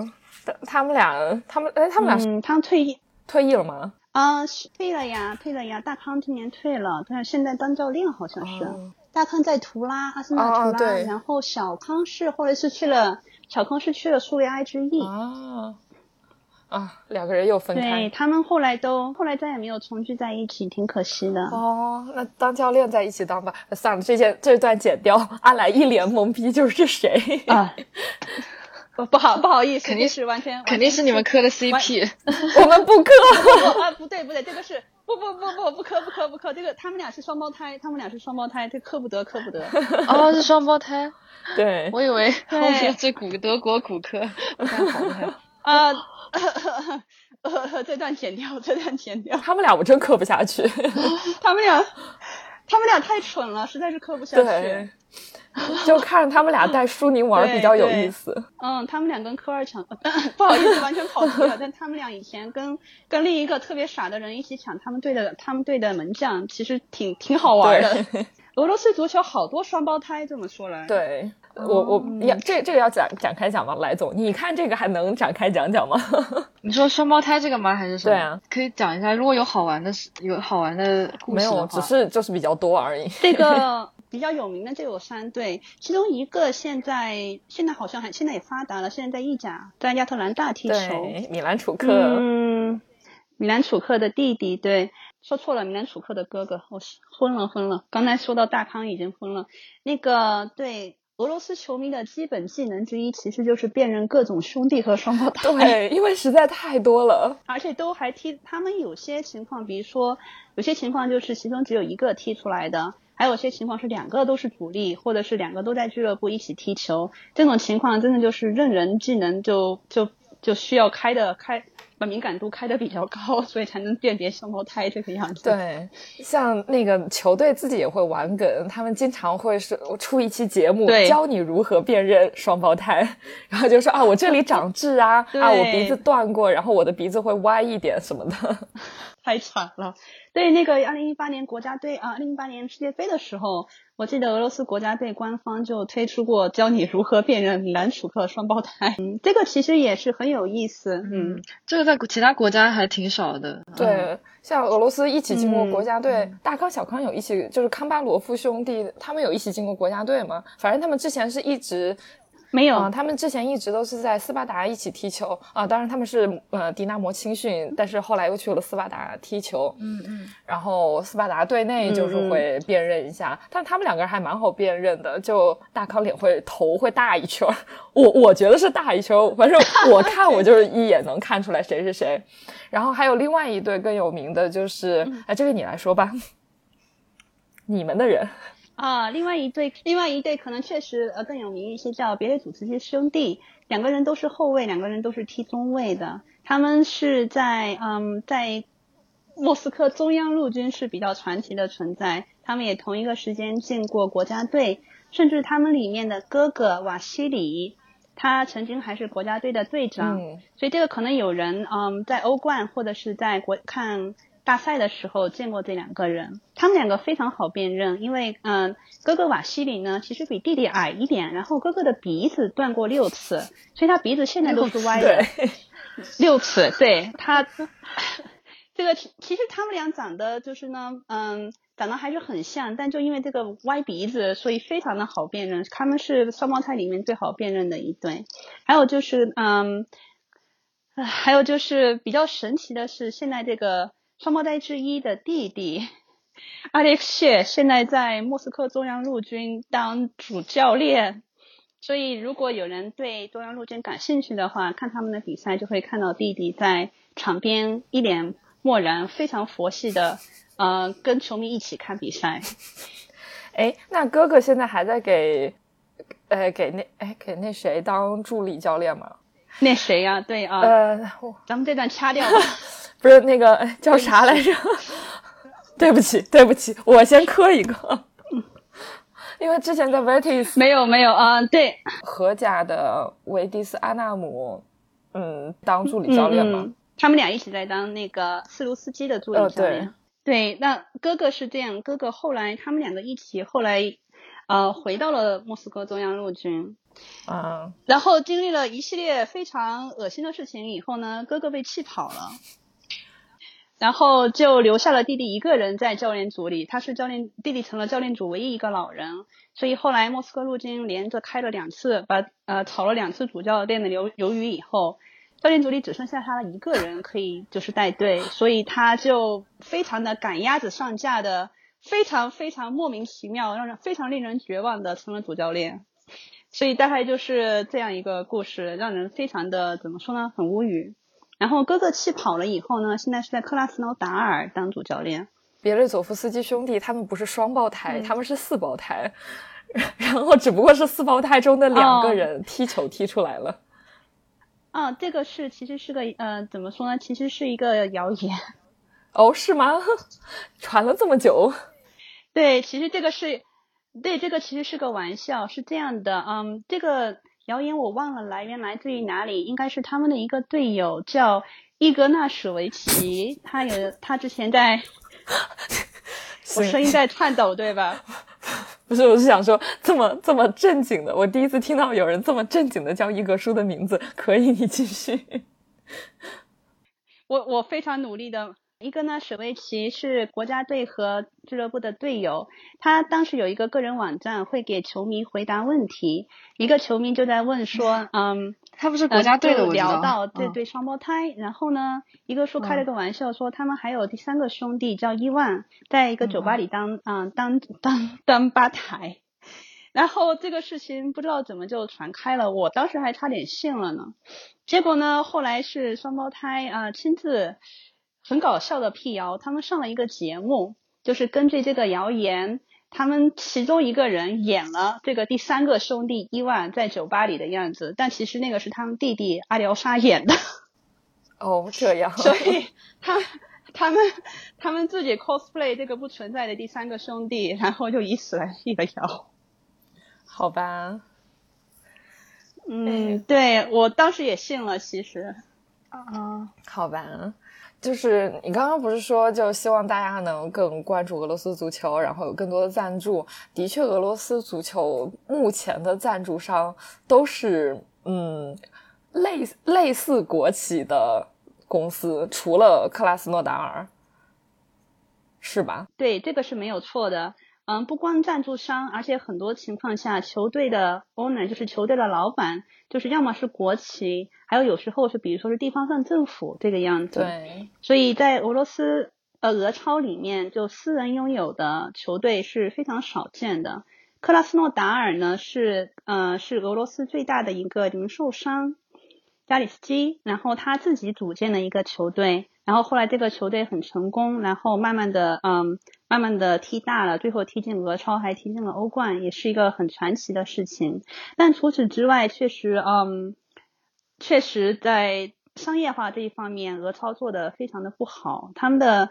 他们俩，他们哎，他们俩，嗯他们退役退役了吗？啊，退了呀，退了呀。大康今年退了，但是现在当教练好像是。大康在图拉，阿森纳图拉，然后小康是后来是去了，小康是去了苏维埃之翼。啊。啊，两个人又分开，对他们后来都后来再也没有重聚在一起，挺可惜的。哦，那当教练在一起当吧，算了，这件这段剪掉。*laughs* 阿来一脸懵逼，就是谁？啊？*laughs* 不好不好意思，肯定是完全肯定是你们磕的 CP，*laughs* 我们不磕。啊，不对不对，这个是不不不不不磕不磕不磕，这个他们俩是双胞胎，他们俩是双胞胎，这磕不得磕不得。哦，是双胞胎，对，我以为后面这骨德国骨科，太好了啊。这段剪掉，这段剪掉。他们俩我真磕不下去，*laughs* 他们俩，他们俩太蠢了，实在是磕不下去。就看着他们俩带舒宁玩比较有意思。*laughs* 嗯，他们俩跟科二抢，*laughs* 不好意思，完全跑题了。但他们俩以前跟跟另一个特别傻的人一起抢他们队的他们队的门将，其实挺挺好玩的。俄罗斯足球好多双胞胎，这么说来。对。我我要这这个要展展开讲吗？来总，你看这个还能展开讲讲吗？*laughs* 你说双胞胎这个吗？还是什么？对啊，可以讲一下。如果有好玩的，有好玩的故事没有，只是就是比较多而已。这个比较有名的就有三对，其中一个现在现在好像还现在也发达了，现在在意甲，在亚特兰大踢球。米兰楚克。嗯，米兰楚克的弟弟，对，说错了，米兰楚克的哥哥。我昏了昏了，刚才说到大康已经昏了。那个对。俄罗斯球迷的基本技能之一，其实就是辨认各种兄弟和双胞胎。对，*laughs* 因为实在太多了，而且都还踢。他们有些情况，比如说有些情况就是其中只有一个踢出来的，还有些情况是两个都是主力，或者是两个都在俱乐部一起踢球。这种情况真的就是认人技能就就就需要开的开。把敏感度开的比较高，所以才能辨别双胞胎这个样子。对，像那个球队自己也会玩梗，他们经常会是出一期节目，教你如何辨认双胞胎，*laughs* 然后就说啊，我这里长痣啊，*laughs* 啊，我鼻子断过，然后我的鼻子会歪一点什么的，太惨了。对，那个二零一八年国家队啊，二零一八年世界杯的时候。我记得俄罗斯国家队官方就推出过教你如何辨认米兰楚克双胞胎，嗯，这个其实也是很有意思，嗯，这个在其他国家还挺少的。对，像俄罗斯一起进过国家队，大康小康有一起，就是康巴罗夫兄弟，他们有一起进过国家队吗？反正他们之前是一直没有，啊、他们之前一直都是在斯巴达一起踢球啊、当然他们是呃迪纳摩青训，但是后来又去了斯巴达踢球。嗯嗯，然后斯巴达队内就是会辨认一下，但他们两个人还蛮好辨认的，就大康脸会头会大一圈儿，我我觉得是大一圈儿，反正我看我就是一眼能看出来谁是谁。然后还有另外一对更有名的就是，哎，这个你来说吧，你们的人，啊，另外一对，另外一对可能确实呃更有名一些，叫别雷祖茨基兄弟，两个人都是后卫，两个人都是踢中卫的。他们是在嗯在莫斯科中央陆军是比较传奇的存在，他们也同一个时间进过国家队，甚至他们里面的哥哥瓦西里，他曾经还是国家队的队长。嗯所以这个可能有人嗯在欧冠或者是在国看大赛的时候见过这两个人，他们两个非常好辨认，因为嗯哥哥瓦西里呢其实比弟弟矮一点，然后哥哥的鼻子断过六次，所以他鼻子现在都是歪的，对，*laughs* 六次，对他。*laughs* 这个其其实他们俩长得就是呢，嗯，长得还是很像，但就因为这个歪鼻子，所以非常的好辨认。他们是双胞胎里面最好辨认的一对。还有就是，嗯，还有就是比较神奇的是，现在这个双胞胎之一的弟弟阿列克谢现在在莫斯科中央陆军当主教练。所以，如果有人对中央陆军感兴趣的话，看他们的比赛就会看到弟弟在场边一脸漠然，非常佛系的，呃，跟球迷一起看比赛。*laughs* 哎，那哥哥现在还在给，呃，给那哎给那谁当助理教练吗？那谁呀、对啊，呃，咱们这段掐掉吧。*laughs* 不是那个哎叫啥来着？*laughs* 对不起，对不起，我先磕一个，因为之前在 Vetis 没有没有啊、对，荷甲的维迪斯阿纳姆，嗯，当助理教练嘛。嗯嗯他们俩一起在当那个斯卢斯基的助理呃教练。对，那哥哥是这样，哥哥后来他们两个一起后来呃回到了莫斯科中央陆军，啊，然后经历了一系列非常恶心的事情以后呢，哥哥被气跑了。然后就留下了弟弟一个人在教练组里，他是教练，弟弟成了教练组唯一一个老人，所以后来莫斯科陆军连着开了两次，把呃炒了两次主教练的鱿鱿鱼以后，教练组里只剩下他一个人可以就是带队，所以他就非常的赶鸭子上架的，非常非常莫名其妙，让人非常令人绝望的成了主教练。所以大概就是这样一个故事，让人非常的怎么说呢，很无语。然后哥哥气跑了以后呢，现在是在克拉斯诺达尔当主教练。别列佐夫斯基兄弟他们不是双胞胎，嗯他们是四胞胎，*laughs* 然后只不过是四胞胎中的两个哦人踢球踢出来了。啊，这个是其实是个呃，怎么说呢？其实是一个谣言。哦，是吗？*laughs* 传了这么久，对，其实这个是，对，这个其实是个玩笑，是这样的，嗯，这个谣言我忘了来源来自于哪里，应该是他们的一个队友叫伊格纳什维奇，他有他之前在，*laughs* 我声音在颤抖，对吧？*laughs* 不是，我是想说，这么这么正经的，我第一次听到有人这么正经的叫伊格叔的名字。可以，你继续。*laughs* 我我非常努力的。一个呢，史维奇是国家队和俱乐部的队友，他当时有一个个人网站，会给球迷回答问题。一个球迷就在问说，*laughs* 嗯，他不是国家队的，呃就我聊到这嗯对双胞胎，然后呢，一个说开了个玩笑，说他们还有第三个兄弟叫伊万，在一个酒吧里当嗯当当当吧台，然后这个事情不知道怎么就传开了，我当时还差点信了呢。结果呢，后来是双胞胎啊、呃亲自很搞笑的辟谣，他们上了一个节目，就是根据这个谣言。他们其中一个人演了这个第三个兄弟伊万在酒吧里的样子，但其实那个是他们弟弟阿廖沙演的，*laughs* 哦，这样。*laughs* 所以他他们他们自己 cosplay 这个不存在的第三个兄弟，然后就以此来辟了谣。*laughs* 好吧。嗯，对我当时也信了，其实。啊，好吧，就是你刚刚不是说，就希望大家能更关注俄罗斯足球，然后有更多的赞助。的确，俄罗斯足球目前的赞助商都是嗯类类似国企的公司，除了克拉斯诺达尔，是吧？对，这个是没有错的。嗯，不光赞助商，而且很多情况下，球队的 owner 就是球队的老板，就是要么是国企，还有有时候是比如说是地方上政府这个样子。对，所以在俄罗斯呃俄超里面，就私人拥有的球队是非常少见的。克拉斯诺达尔呢是呃是俄罗斯最大的一个零售商，加里斯基，然后他自己组建了一个球队。然后后来这个球队很成功，然后慢慢的，嗯，慢慢的踢大了，最后踢进俄超，还踢进了欧冠，也是一个很传奇的事情。但除此之外，确实，嗯，确实在商业化这一方面，俄超做的非常的不好。他们的，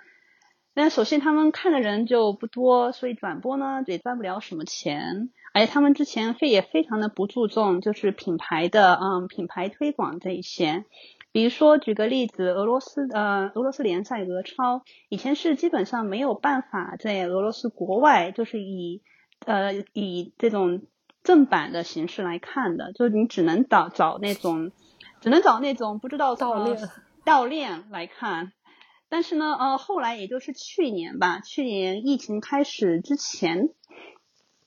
那首先他们看的人就不多，所以转播呢也赚不了什么钱。而且他们之前非也非常的不注重，就是品牌的，嗯，品牌推广这一些。比如说，举个例子，俄罗斯呃，俄罗斯联赛俄超以前是基本上没有办法在俄罗斯国外，就是以呃以这种正版的形式来看的，就是你只能找找那种，只能找那种不知道盗链盗链来看。但是呢，呃，后来也就是去年吧，去年疫情开始之前，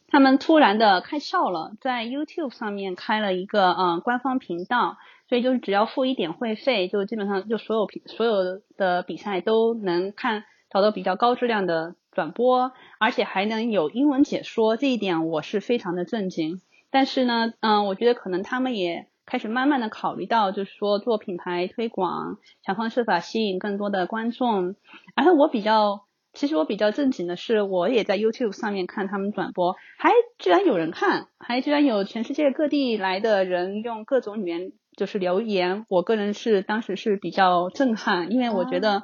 他们突然的开窍了，在 YouTube 上面开了一个嗯官方频道。所以就是只要付一点会费，就基本上就所有所有的比赛都能看，找到比较高质量的转播，而且还能有英文解说，这一点我是非常的震惊。但是呢，嗯，我觉得可能他们也开始慢慢的考虑到，就是说做品牌推广，想方设法吸引更多的观众。而且我比较，其实我比较正经的是，我也在 YouTube 上面看他们转播，还居然有人看，还居然有全世界各地来的人用各种语言。就是留言，我个人是当时是比较震撼，因为我觉得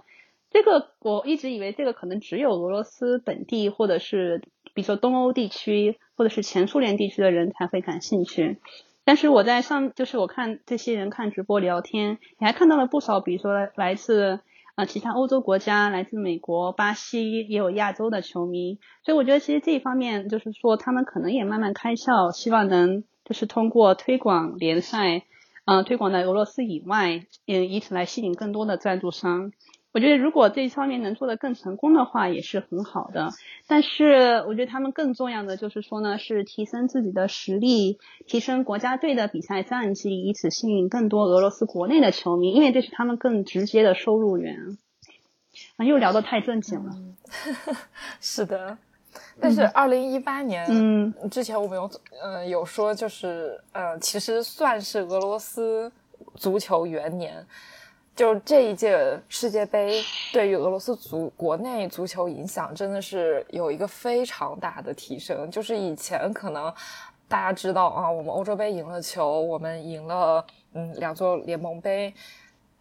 这个我一直以为这个可能只有俄罗斯本地或者是比如说东欧地区或者是前苏联地区的人才会感兴趣，但是我在上就是我看这些人看直播聊天，也还看到了不少，比如说来自啊其他欧洲国家，来自美国、巴西也有亚洲的球迷，所以我觉得其实这一方面就是说他们可能也慢慢开窍，希望能就是通过推广联赛。嗯，推广在俄罗斯以外，嗯，以此来吸引更多的赞助商。我觉得如果这一方面能做得更成功的话，也是很好的。但是，我觉得他们更重要的就是说呢，是提升自己的实力，提升国家队的比赛战绩，以此吸引更多俄罗斯国内的球迷，因为这是他们更直接的收入源。啊，又聊得太正经了。*laughs* 是的。但是二零一八年，嗯，之前我们有，呃，有说就是，呃，其实算是俄罗斯足球元年，就这一届世界杯对于俄罗斯足国内足球影响真的是有一个非常大的提升。就是以前可能大家知道啊，我们欧洲杯赢了球，我们赢了，嗯，两座联盟杯，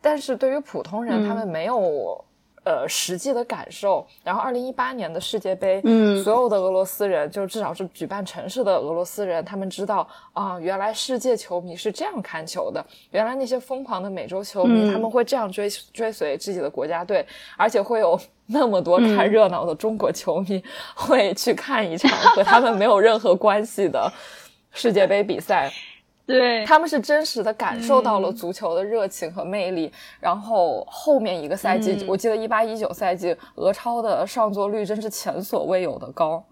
但是对于普通人，他们没有。呃，实际的感受。然后，二零一八年的世界杯，嗯，所有的俄罗斯人，就至少是举办城市的俄罗斯人，他们知道啊，原来世界球迷是这样看球的。原来那些疯狂的美洲球迷，他们会这样追追随自己的国家队，而且会有那么多看 *laughs* 热闹的中国球迷会去看一场和他们没有任何关系的世界杯比赛。对，他们是真实的感受到了足球的热情和魅力。然后后面一个赛季，我记得一八一九赛季，俄超的上座率真是前所未有的高。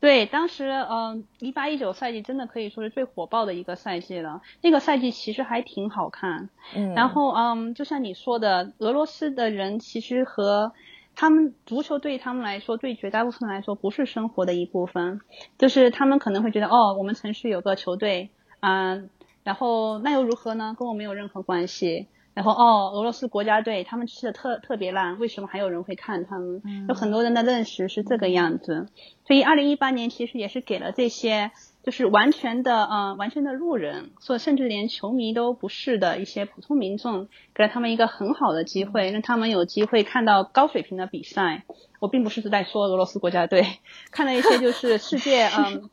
对，当时嗯，一八一九赛季真的可以说是最火爆的一个赛季了。那个赛季其实还挺好看。嗯，然后嗯，就像你说的，俄罗斯的人其实和。他们足球对于他们来说，对绝大部分来说不是生活的一部分，就是他们可能会觉得，哦，我们城市有个球队，啊，然后那又如何呢？跟我没有任何关系。然后，哦，俄罗斯国家队他们踢的特特别烂，为什么还有人会看他们？有很多人的认识是这个样子。所以，二零一八年其实也是给了这些。就是完全的，呃，完全的路人，所以甚至连球迷都不是的一些普通民众，给了他们一个很好的机会，让他们有机会看到高水平的比赛。我并不是在说俄罗斯国家队，看了一些就是世界，嗯，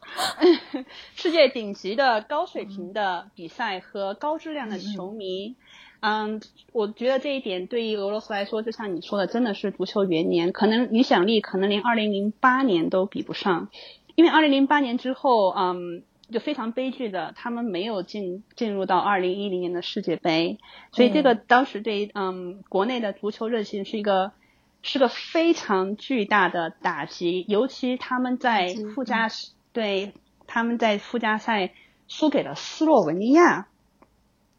*laughs* 世界顶级的高水平的比赛和高质量的球迷。嗯，我觉得这一点对于俄罗斯来说，就像你说的，真的是足球元年，可能影响力可能连二零零八年都比不上。因为二零零八年之后，嗯，就非常悲剧的，他们没有进进入到二零一零年的世界杯，所以这个当时对嗯国内的足球热情是一个是个非常巨大的打击，尤其他们在附加对他们在附加赛输给了斯洛文尼亚，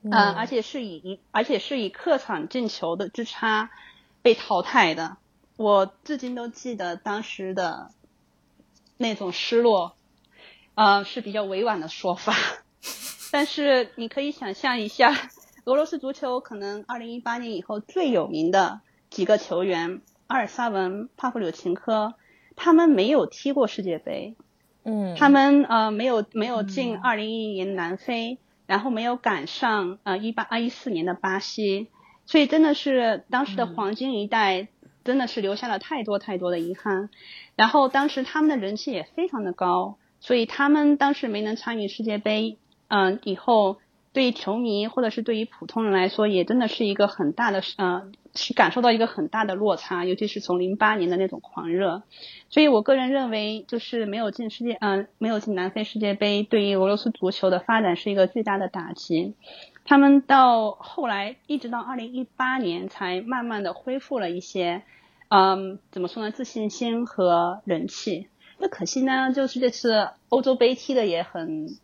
嗯，而且是以而且是以客场进球的之差被淘汰的。我至今都记得当时的那种失落，呃，是比较委婉的说法。*laughs* 但是你可以想象一下，俄罗斯足球可能二零一八年以后最有名的几个球员。阿尔萨文、帕夫柳琴科，他们没有踢过世界杯，嗯，他们呃没有没有进二零一一年南非，然后没有赶上呃一八二一四年的巴西，所以真的是当时的黄金一代，真的是留下了太多太多的遗憾。然后当时他们的人气也非常的高，所以他们当时没能参与世界杯，嗯，以后对于球迷或者是对于普通人来说，也真的是一个很大的呃。是感受到一个很大的落差，尤其是从零八年的那种狂热，所以我个人认为，就是没有进世界，嗯，没有进南非世界杯，对于俄罗斯足球的发展是一个巨大的打击。他们到后来一直到二零一八年才慢慢的恢复了一些，嗯，怎么说呢，自信心和人气。那可惜呢，就是这次欧洲杯踢的也很，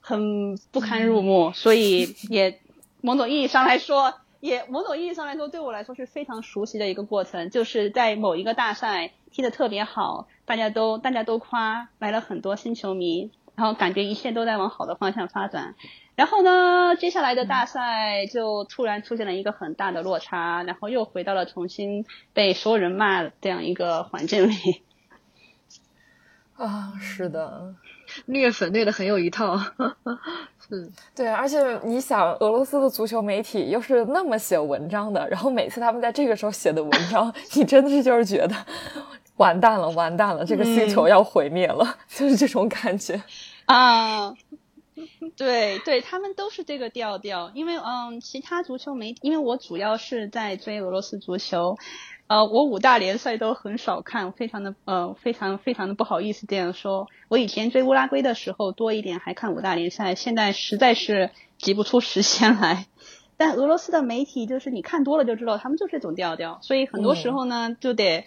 很不堪入目，所以也某种意义上来说。也某种意义上来说，对我来说是非常熟悉的一个过程，就是在某一个大赛踢得特别好，大家都大家都夸来了很多新球迷，然后感觉一切都在往好的方向发展。然后呢，接下来的大赛就突然出现了一个很大的落差，然后又回到了重新被所有人骂这样一个环境里。啊，是的。虐粉虐的很有一套，嗯对，而且你想，俄罗斯的足球媒体又是那么写文章的，然后每次他们在这个时候写的文章，*laughs* 你真的是就是觉得完蛋了，完蛋了，这个星球要毁灭了，*laughs* 就是这种感觉啊。对对，他们都是这个调调，因为嗯，其他足球媒体，因为我主要是在追俄罗斯足球。呃，我五大联赛都很少看，非常的呃，非常非常的不好意思这样说。我以前追乌拉圭的时候多一点，还看五大联赛，现在实在是挤不出时间来。但俄罗斯的媒体就是你看多了就知道，他们就是这种调调，所以很多时候呢，就得。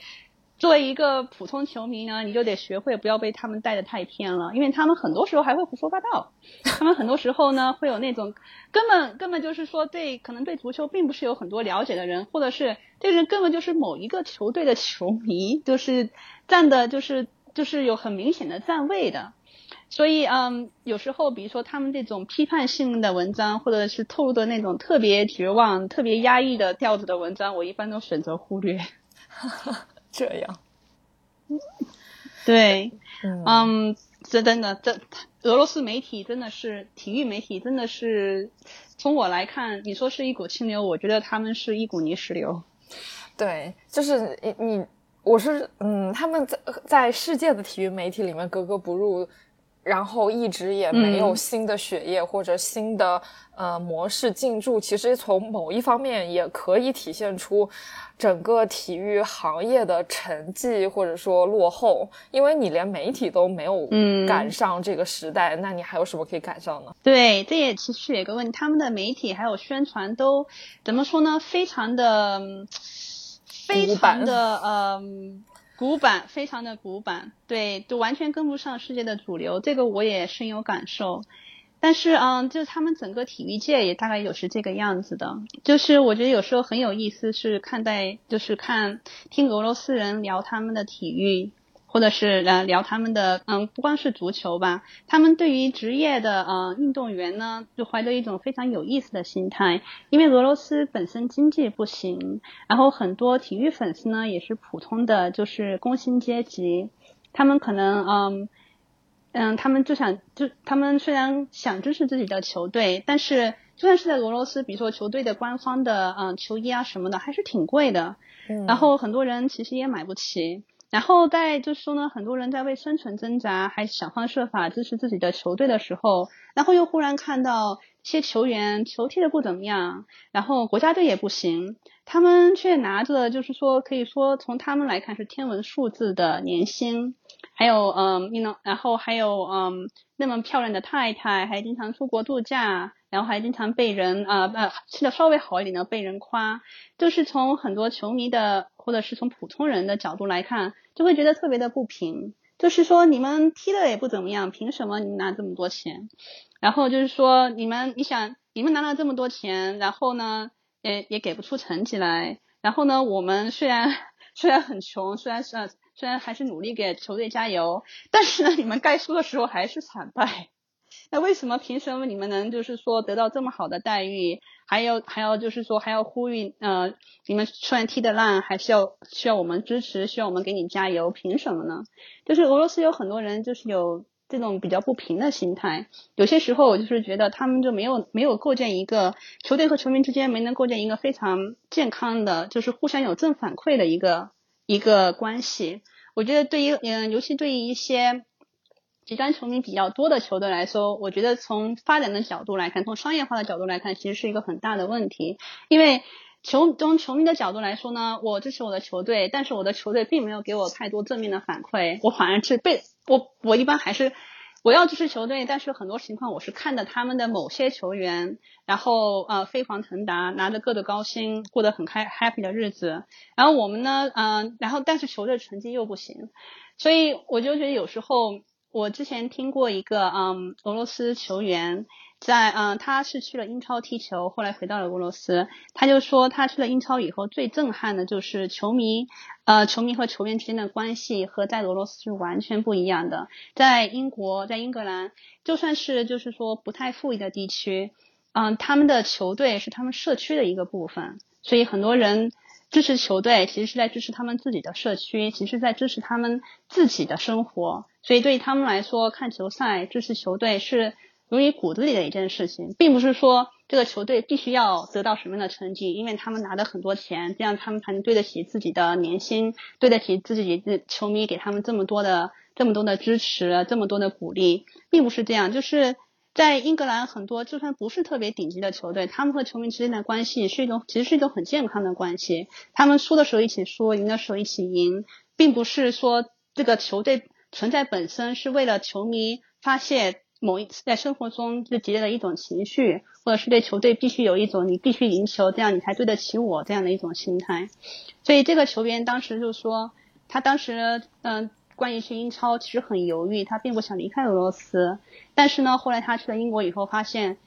作为一个普通球迷呢，你就得学会不要被他们带的太偏了，因为他们很多时候还会胡说八道。*laughs* 他们很多时候呢，会有那种根本根本就是说对可能对足球并不是有很多了解的人，或者是这个人根本就是某一个球队的球迷，就是站的就是就是有很明显的站位的。所以嗯，有时候比如说他们这种批判性的文章，或者是透露的那种特别绝望、特别压抑的调子的文章，我一般都选择忽略。*laughs* 这样，*laughs* 对，嗯，这真的，这俄罗斯媒体真的是体育媒体，真的是从我来看，你说是一股清流，我觉得他们是一股泥石流。对，就是你你，我是嗯，他们在在世界的体育媒体里面格格不入。然后一直也没有新的血液或者新的呃模式进驻，其实从某一方面也可以体现出整个体育行业的沉寂或者说落后，因为你连媒体都没有赶上这个时代，那你还有什么可以赶上呢？对，这也其实有一个问题，他们的媒体还有宣传都怎么说呢？非常的非常的嗯。古板，非常的古板，对，就完全跟不上世界的主流，这个我也深有感受。但是，嗯，就是他们整个体育界也大概有是这个样子的。就是我觉得有时候很有意思，是看待，就是看听俄罗斯人聊他们的体育。或者是呃聊他们的嗯不光是足球吧，他们对于职业的呃运动员呢，就怀着一种非常有意思的心态。因为俄罗斯本身经济不行，然后很多体育粉丝呢也是普通的就是工薪阶级，他们可能嗯嗯他们就想就他们虽然想支持自己的球队，但是就算是在俄罗斯，比如说球队的官方的嗯球衣啊什么的还是挺贵的，然后很多人其实也买不起。然后在就是说呢，很多人在为生存挣扎，还想方设法支持自己的球队的时候，然后又忽然看到一些球员球踢的不怎么样，然后国家队也不行，他们却拿着就是说可以说从他们来看是天文数字的年薪，还有嗯，你能，然后还有嗯那么漂亮的太太，还经常出国度假。然后还经常被人啊呃吃的稍微好一点的被人夸，就是从很多球迷的或者是从普通人的角度来看，就会觉得特别的不平。就是说你们踢的也不怎么样，凭什么你们拿这么多钱？然后就是说你们，你想你们拿了这么多钱，然后呢，也也给不出成绩来。然后呢，我们虽然虽然很穷，虽然是虽然还是努力给球队加油，但是呢，你们该输的时候还是惨败。*laughs* 那为什么凭什么你们能就是说得到这么好的待遇？还有还要就是说还要呼吁呃，你们虽然踢得烂，还需要需要我们支持，需要我们给你加油，凭什么呢？就是俄罗斯有很多人就是有这种比较不平的心态，有些时候我就是觉得他们就没有没有构建一个球队和球迷之间没能构建一个非常健康的，就是互相有正反馈的一个一个关系。我觉得对于嗯，尤其对于一些。极端球迷比较多的球队来说，我觉得从发展的角度来看，从商业化的角度来看，其实是一个很大的问题。因为球从球迷的角度来说呢，我支持我的球队，但是我的球队并没有给我太多正面的反馈，我反而是被我我一般还是我要支持球队，但是很多情况我是看着他们的某些球员，然后呃飞黄腾达，拿着各的高薪，过得很开 happy 的日子，然后我们呢，嗯，然后但是球队成绩又不行，所以我就觉得有时候。我之前听过一个嗯俄罗斯球员在嗯他是去了英超踢球，后来回到了俄罗斯。他就说他去了英超以后最震撼的就是球迷呃球迷和球员之间的关系和在俄罗斯是完全不一样的。在英国在英格兰就算是就是说不太富裕的地区，嗯他们的球队是他们社区的一个部分，所以很多人支持球队其实是在支持他们自己的社区，其实在支持他们自己的生活。所以对于他们来说，看球赛、支持球队是如于骨子里的一件事情，并不是说这个球队必须要得到什么样的成绩，因为他们拿的很多钱，这样他们才能对得起自己的年薪，对得起自己的球迷给他们这么多的、这么多的支持、这么多的鼓励，并不是这样。就是在英格兰很多就算不是特别顶级的球队，他们和球迷之间的关系是一种，其实是一种很健康的关系。他们输的时候一起输，赢的时候一起赢，并不是说这个球队。存在本身是为了球迷发泄某一次在生活中就积累的一种情绪，或者是对球队必须有一种你必须赢球，这样你才对得起我这样的一种心态。所以这个球员当时就说，他当时嗯，关于去英超其实很犹豫，他并不想离开俄罗斯。但是呢，后来他去了英国以后，发现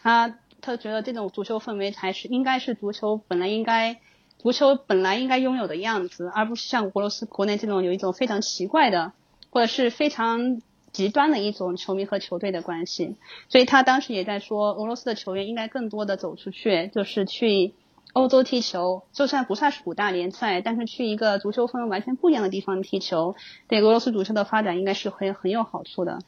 他他觉得这种足球氛围才是应该是足球本来应该足球本来应该拥有的样子，而不是像俄罗斯国内这种有一种非常奇怪的。或者是非常极端的一种球迷和球队的关系，所以他当时也在说，俄罗斯的球员应该更多的走出去，就是去欧洲踢球，就算不算是五大联赛，但是去一个足球氛围完全不一样的地方踢球，对俄罗斯足球的发展应该是会很有好处的。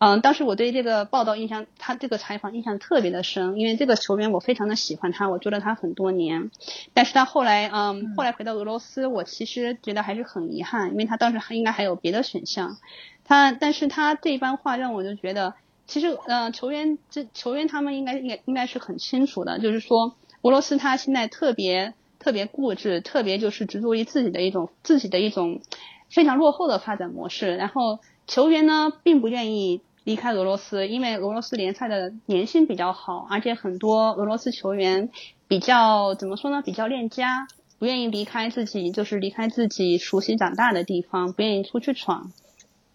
嗯，当时我对这个报道印象，他这个采访印象特别的深，因为这个球员我非常的喜欢他，我追了他很多年。但是他后来，嗯，后来回到俄罗斯，我其实觉得还是很遗憾，因为他当时还应该还有别的选项。他，但是他这番话让我就觉得，其实，嗯，球员这球员他们应该应该应该是很清楚的，就是说俄罗斯他现在特别特别固执，特别就是执着于自己的一种自己的一种非常落后的发展模式，然后球员呢并不愿意。离开俄罗斯，因为俄罗斯联赛的年薪比较好，而且很多俄罗斯球员比较怎么说呢？比较恋家，不愿意离开自己，就是离开自己熟悉长大的地方，不愿意出去闯。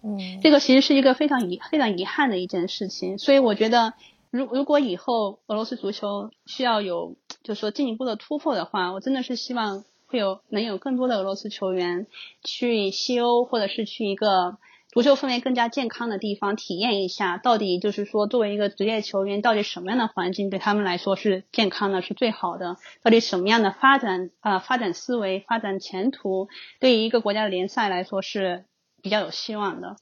嗯，这个其实是一个非常遗非常遗憾的一件事情。所以我觉得，如如果以后俄罗斯足球需要有，就是说进一步的突破的话，我真的是希望会有能有更多的俄罗斯球员去西欧，或者是去一个。足球氛围更加健康的地方，体验一下，到底就是说，作为一个职业球员，到底什么样的环境对他们来说是健康的，是最好的？到底什么样的发展啊，发展思维、发展前途，对于一个国家的联赛来说是比较有希望的？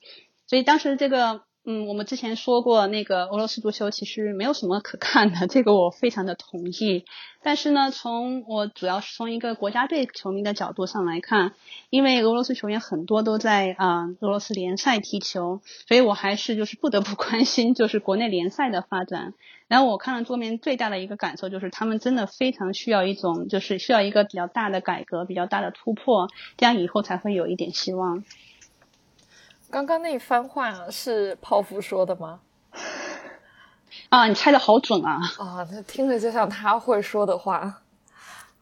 所以当时这个。嗯，我们之前说过，那个俄罗斯足球其实没有什么可看的，这个我非常的同意。但是呢，从我主要是从一个国家队球迷的角度上来看，因为俄罗斯球员很多都在啊俄罗斯联赛踢球，所以我还是就是不得不 *laughs* 关心就是国内联赛的发展。然后我看了桌面最大的一个感受就是，他们真的非常需要一种就是需要一个比较大的改革，比较大的突破，这样以后才会有一点希望。刚刚那一番话是泡芙说的吗？啊，你猜的好准啊！啊，那听着就像他会说的话。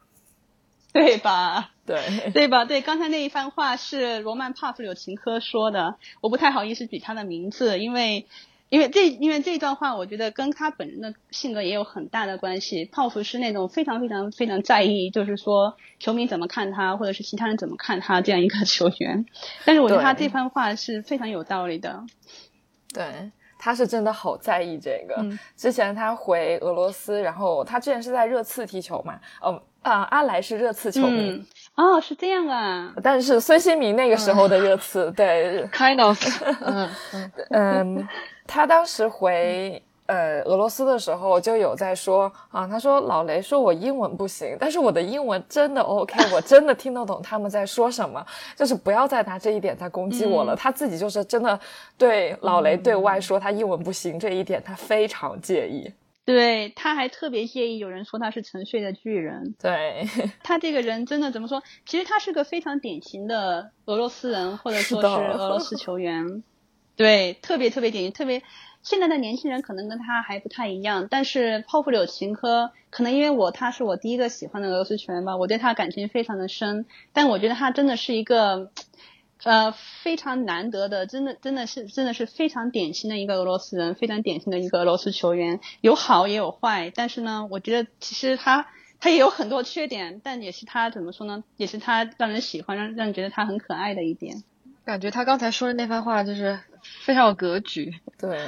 *laughs* 对吧？对 *laughs* 对吧？对，刚才那一番话是罗曼·帕夫柳琴科说的，我不太好意思举他的名字，因为。因为这，因为这段话，我觉得跟他本人的性格也有很大的关系。泡芙是那种非常非常非常在意，就是说球迷怎么看他，或者是其他人怎么看他这样一个 *laughs* 球员。但是我觉得他这番话是非常有道理的。对，他是真的好在意这个。之前他回俄罗斯，然后他之前是在热刺踢球嘛，哦啊，阿莱是热刺球迷。哦，是这样啊。但是孙兴民那个时候的热刺，对，kind of，*laughs* 嗯嗯。他当时回呃俄罗斯的时候就有在说啊，他说老雷说我英文不行，但是我的英文真的 OK，*laughs* 我真的听得懂他们在说什么，就是不要再拿这一点在攻击我了。他自己就是真的对老雷对外说他英文不行这一点，他非常介意。对，他还特别介意有人说他是沉睡的巨人。对 *laughs* 他这个人真的怎么说？其实他是个非常典型的俄罗斯人，或者说是俄罗斯球员。对，特别特别典型，特别现在的年轻人可能跟他还不太一样，但是泡芙柳琴科可能因为我他是我第一个喜欢的俄罗斯球员吧，我对他感情非常的深，但我觉得他真的是一个呃非常难得的，真的真的是真的是非常典型的一个俄罗斯人，非常典型的一个俄罗斯球员，有好也有坏，但是呢，我觉得其实他他也有很多缺点，但也是他怎么说呢，也是他让人喜欢，让让人觉得他很可爱的一点。感觉他刚才说的那番话就是非常有格局，对，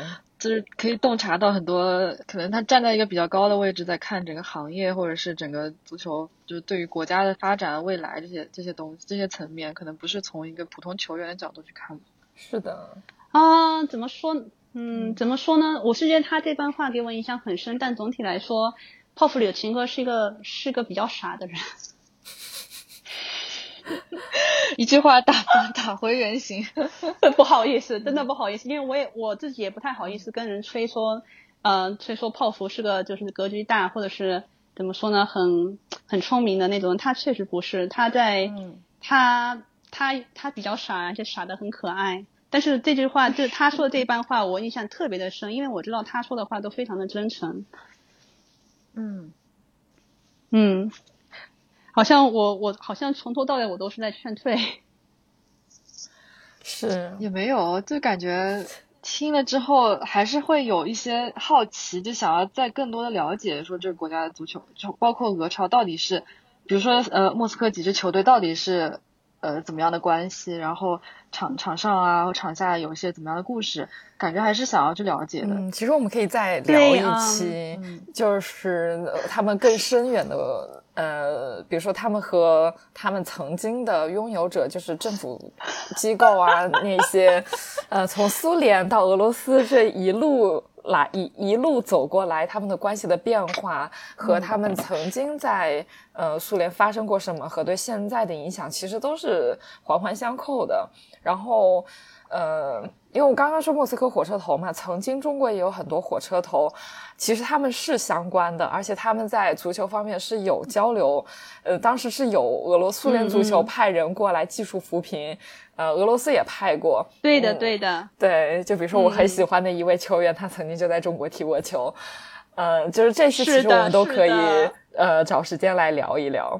就是可以洞察到很多，可能他站在一个比较高的位置在看整个行业或者是整个足球，就是对于国家的发展未来这些这些东西这些层面，可能不是从一个普通球员的角度去看。是的，啊，怎么说？嗯，怎么说呢？我是觉得他这番话给我印象很深，但总体来说，泡芙里的情歌是一个是个比较傻的人。*laughs* 一句话打打回原形，*laughs* 不好意思，真的不好意思，因为我也我自己也不太好意思跟人吹说，嗯，吹说泡芙是个就是格局大，或者是怎么说呢，很很聪明的那种。他确实不是，他在，他他他比较傻，而且傻的很可爱。但是这句话，就是他说的这番话，我印象特别的深，因为我知道他说的话都非常的真诚。嗯嗯。好像我我好像从头到尾我都是在劝退，是也没有，就感觉听了之后还是会有一些好奇，就想要再更多的了解，说这个国家的足球，就包括俄超到底是，比如说呃莫斯科几支球队到底是呃怎么样的关系，然后场场上啊场下有一些怎么样的故事，感觉还是想要去了解的。嗯，其实我们可以再聊一期，就是他们更深远的。呃，比如说他们和他们曾经的拥有者，就是政府机构啊，那些，*laughs* 呃，从苏联到俄罗斯这一路来一一路走过来，他们的关系的变化和他们曾经在呃苏联发生过什么和对现在的影响，其实都是环环相扣的。然后。呃，因为我刚刚说莫斯科火车头嘛，曾经中国也有很多火车头，其实他们是相关的，而且他们在足球方面是有交流。呃，当时是有俄罗斯联足球派人过来技术扶贫，呃，俄罗斯也派过。对的，对的，对。就比如说我很喜欢的一位球员，他曾经就在中国踢过球。呃，就是这些，其实我们都可以呃找时间来聊一聊。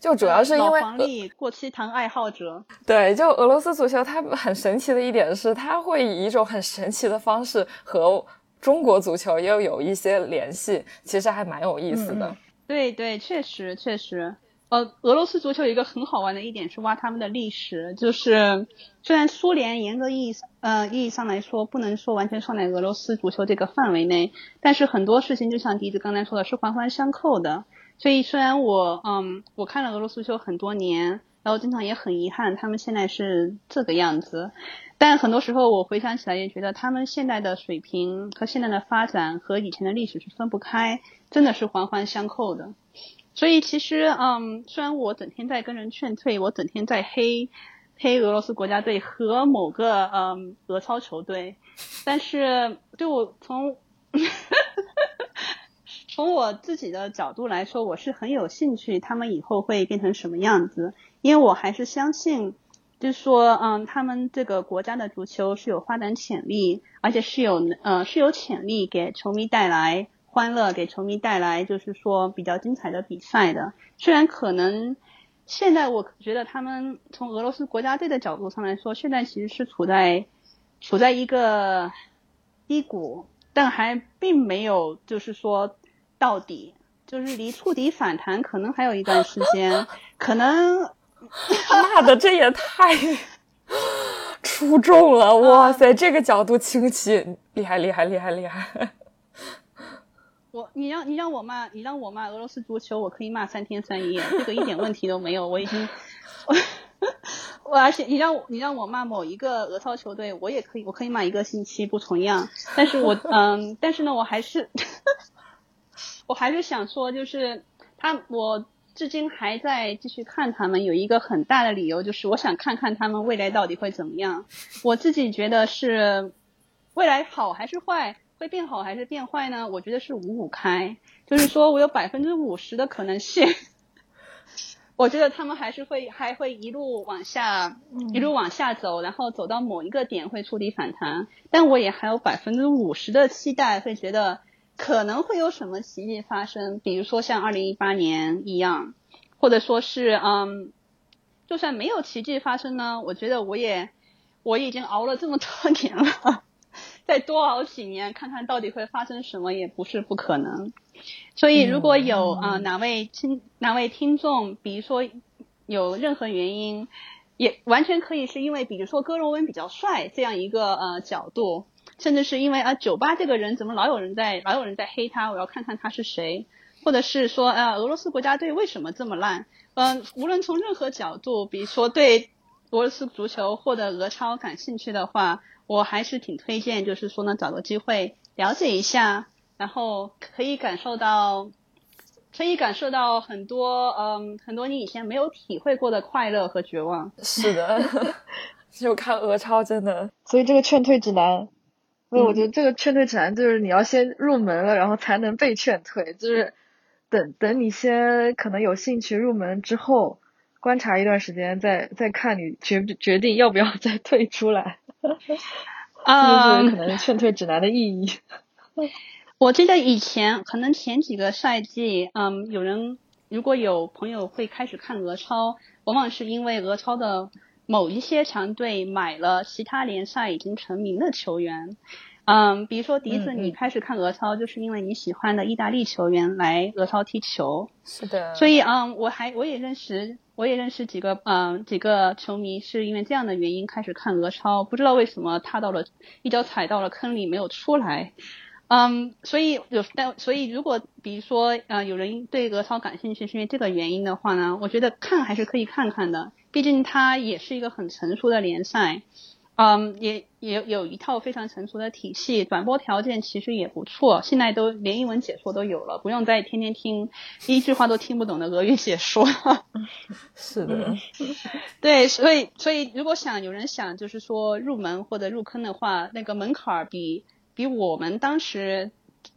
就主要是因为老黄历过期糖爱好者，对，就俄罗斯足球，它很神奇的一点是，它会以一种很神奇的方式和中国足球又有一些联系，其实还蛮有意思的。对对，确实确实。呃，俄罗斯足球有一个很好玩的一点是挖他们的历史，就是虽然苏联严格意义呃意义上来说不能说完全算在俄罗斯足球这个范围内，但是很多事情就像笛子刚才说的，是环环相扣的。所以虽然我嗯我看了俄罗斯球很多年，然后经常也很遗憾他们现在是这个样子，但很多时候我回想起来也觉得他们现在的水平和现在的发展和以前的历史是分不开，真的是环环相扣的。所以其实嗯虽然我整天在跟人劝退，我整天在黑黑俄罗斯国家队和某个嗯俄超球队，但是对我从。从我自己的角度来说，我是很有兴趣他们以后会变成什么样子，因为我还是相信，就是说，嗯，他们这个国家的足球是有发展潜力，而且是有，呃，是有潜力给球迷带来欢乐，给球迷带来就是说比较精彩的比赛的。虽然可能现在我觉得他们从俄罗斯国家队的角度上来说，现在其实是处在处在一个低谷，但还并没有就是说到底，就是离触底反弹可能还有一段时间，可能 *laughs* 骂的这也太出众了，哇塞，这个角度清晰，厉害厉害厉害厉害。*laughs* 我你让你让我骂你让我骂俄罗斯足球，我可以骂三天三夜，这个一点问题都没有。我已经，*laughs* 我我而且你让我你让我骂某一个俄超球队，我也可以，我可以骂一个星期不重样。但是我嗯，但是呢，我还是我还是想说，就是他我至今还在继续看他们，有一个很大的理由就是我想看看他们未来到底会怎么样。我自己觉得是未来好还是坏？会变好还是变坏呢？我觉得是五五开，就是说我有百分之五十的可能性，*laughs* 我觉得他们还是会还会一路往下，一路往下走，然后走到某一个点会触底反弹。但我也还有百分之五十的期待，会觉得可能会有什么奇迹发生，比如说像二零一八年一样，或者说是嗯，就算没有奇迹发生呢，我觉得我也我已经熬了这么多年了。*laughs* 再多熬几年，看看到底会发生什么，也不是不可能。所以，如果有啊哪位听哪位听众，比如说有任何原因，也完全可以是因为，比如说戈罗温比较帅这样一个呃角度，甚至是因为啊酒吧这个人怎么老有人在老有人在黑他，我要看看他是谁，或者是说啊俄罗斯国家队为什么这么烂？嗯，无论从任何角度，比如说对俄罗斯足球或者俄超感兴趣的话。我还是挺推荐，就是说呢，找个机会了解一下，然后可以感受到，可以感受到很多，嗯，很多你以前没有体会过的快乐和绝望。是的，*laughs* 就看俄超真的，所以这个劝退指南，所以我觉得这个劝退指南就是你要先入门了，然后才能被劝退，就是等等你先可能有兴趣入门之后，观察一段时间，再再看你决决定要不要 *laughs* 再退出来。*laughs* 啊，可能劝退指南的意义。*laughs* 我记得以前可能前几个赛季，嗯，有人如果有朋友会开始看俄超，往往是因为俄超的某一些强队买了其他联赛已经成名的球员。嗯，比如说笛子，你开始看俄超，就是因为你喜欢的意大利球员来俄超踢球。是的。所以，嗯，我还我也认识，我也认识几个，嗯，几个球迷是因为这样的原因开始看俄超，不知道为什么踏到了一脚踩到了坑里没有出来。嗯，所以有但所以如果比如说，呃，有人对俄超感兴趣是因为这个原因的话呢，我觉得看还是可以看看的，毕竟它也是一个很成熟的联赛。嗯，也也有一套非常成熟的体系，转播条件其实也不错。现在都连英文解说都有了，不用再天天听一句话都听不懂的俄语解说。*laughs* 是的，*laughs* 对，所以所以如果想有人想就是说入门或者入坑的话，那个门槛比比我们当时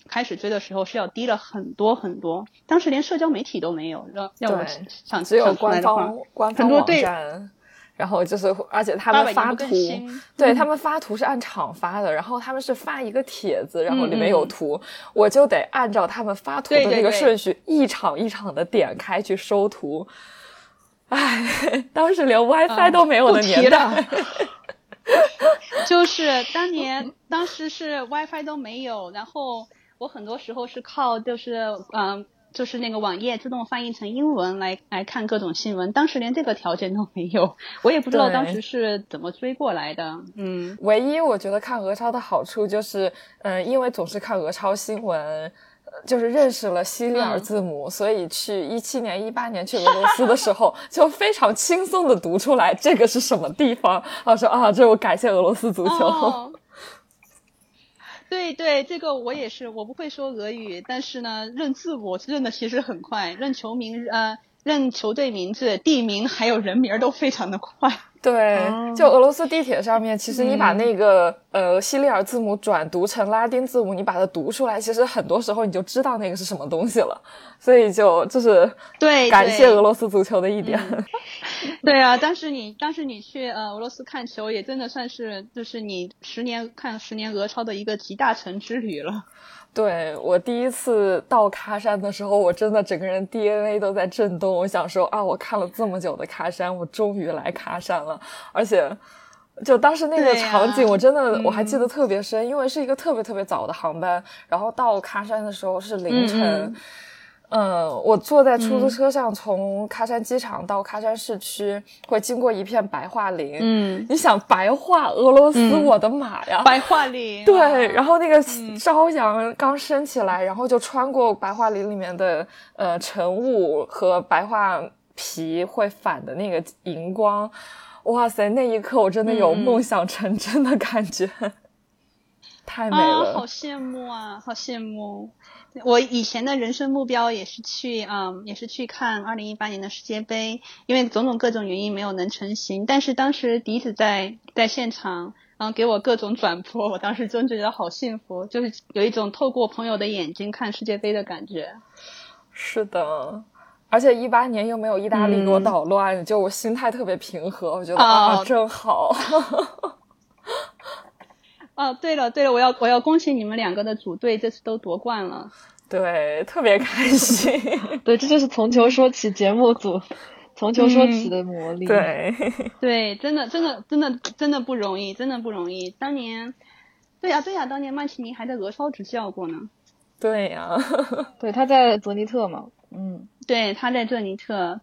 开始追的时候是要低了很多很多。当时连社交媒体都没有，让让我想只有官方官方网站。然后就是，而且他们发图，对他们发图是按场发的，然后他们是发一个帖子，然后里面有图，我就得按照他们发图的那个顺序，一场一场的点开去收图。唉，当时连 WiFi 都没有的年代，*laughs* *laughs* 就是当年当时是 WiFi 都没有，然后我很多时候是靠就是嗯。就是那个网页自动翻译成英文来来看各种新闻，当时连这个条件都没有，我也不知道当时是怎么追过来的。嗯，唯一我觉得看俄超的好处就是，嗯，因为总是看俄超新闻，就是认识了西里尔字母，所以去一七年、一八年去俄罗斯的时候，就非常轻松的读出来这个是什么地方，我说啊，这我感谢俄罗斯足球。*laughs* 对对，这个我也是，我不会说俄语，但是呢，认字我认的其实很快，认球名呃，认球队名字、地名还有人名都非常的快。对，就俄罗斯地铁上面，其实你把那个呃西里尔字母转读成拉丁字母，你把它读出来，其实很多时候你就知道那个是什么东西了。所以就就是对感谢俄罗斯足球的一点。*laughs* 对啊，当时你当时你去呃俄罗斯看球，也真的算是就是你十年看十年俄超的一个集大成之旅了。对我第一次到喀山的时候，我真的整个人 DNA 都在震动。我想说啊，我看了这么久的喀山，我终于来喀山了。而且，就当时那个场景，我真的我还记得特别深，因为是一个特别特别早的航班，然后到喀山的时候是凌晨。嗯，我坐在出租车上，从喀山机场到喀山市区，会经过一片白桦林。嗯，你想白桦俄罗斯，我的妈呀！白桦林。对，然后那个朝阳刚升起来，然后就穿过白桦林里面的呃晨雾和白桦皮会反的那个荧光，哇塞！那一刻我真的有梦想成真的感觉，*laughs* 太美了，好羡慕啊，好羡慕。我以前的人生目标也是去，嗯，也是去看二零一八年的世界杯，因为种种各种原因没有能成行。但是当时笛子在在现场，然后给我各种转播，我当时真觉得好幸福，就是有一种透过朋友的眼睛看世界杯的感觉。是的，而且一八年又没有意大利给我捣乱，就我心态特别平和，我觉得啊，真好。*laughs* 哦，对了对了，我要我要恭喜你们两个的组队这次都夺冠了，对，特别开心。*laughs* 对，这就是从球说起节目组，从球说起的魔力。对 *laughs* 对，真的真的真的真的不容易，真的不容易。当年，对呀对呀，当年曼奇尼还在俄超执教过呢。对呀，对，他在泽尼特嘛，嗯，对，他在泽尼特。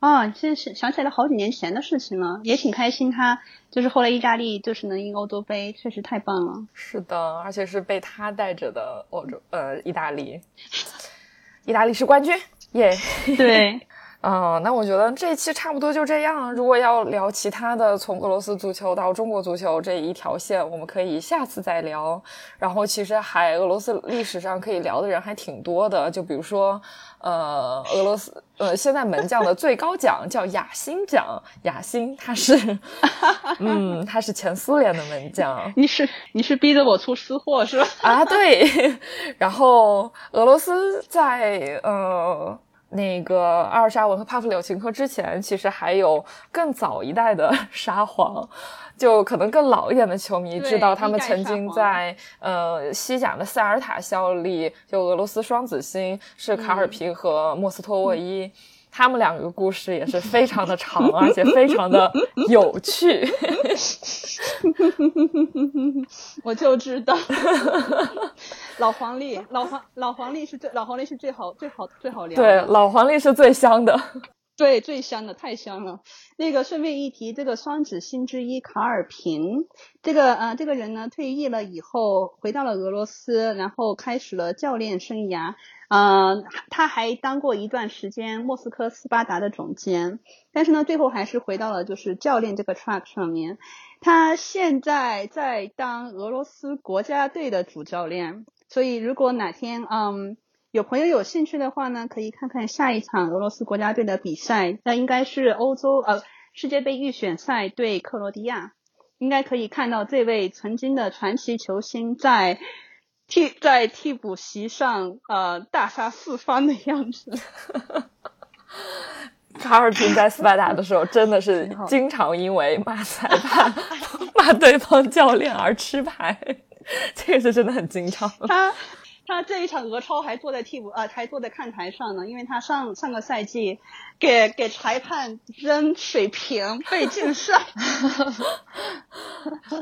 啊，现在是想起来好几年前的事情了，也挺开心。他就是后来意大利就是能赢欧洲杯，确实太棒了。是的，而且是被他带着的欧洲，呃，意大利，意大利是冠军，耶！*laughs* 对。啊，那我觉得这一期差不多就这样。如果要聊其他的，从俄罗斯足球到中国足球这一条线，我们可以下次再聊。然后其实还俄罗斯历史上可以聊的人还挺多的，就比如说，呃，俄罗斯呃现在门将的最高奖叫雅辛奖，雅辛他是，*laughs* 嗯，他是前苏联的门将。你是你是逼着我出私货是吧？啊，对。*laughs* 然后俄罗斯在呃。那个阿尔沙文和帕夫柳琴科之前，其实还有更早一代的 *laughs* 沙皇，就可能更老一点的球迷知道，他们曾经在呃西甲的塞尔塔效力，就俄罗斯双子星是卡尔皮和莫斯托沃伊，他们两个故事也是非常的长，*laughs* 而且非常的有趣。*laughs* 我就知道。*laughs* 老黄历，老黄老黄历是最老黄历是最好最好最好聊。对，老黄历是最香的。对，最香的，太香了。那个顺便一提，这个双子星之一卡尔平，这个呃这个人呢退役了以后回到了俄罗斯，然后开始了教练生涯。嗯，他还当过一段时间莫斯科斯巴达的总监，但是呢最后还是回到了就是教练这个 track 上面。他现在在当俄罗斯国家队的主教练。所以，如果哪天嗯有朋友有兴趣的话呢，可以看看下一场俄罗斯国家队的比赛，那应该是欧洲呃世界杯预选赛对克罗地亚，应该可以看到这位曾经的传奇球星在替在替补席上呃大杀四方的样子。*laughs* 卡尔平在斯巴达的时候，真的是经常因为骂裁判、骂对方教练而吃牌。*laughs* 这个是真的很经常。他他这一场俄超还坐在替补呃，还坐在看台上呢，因为他上上个赛季给给裁判扔水瓶被禁 *laughs* 赛。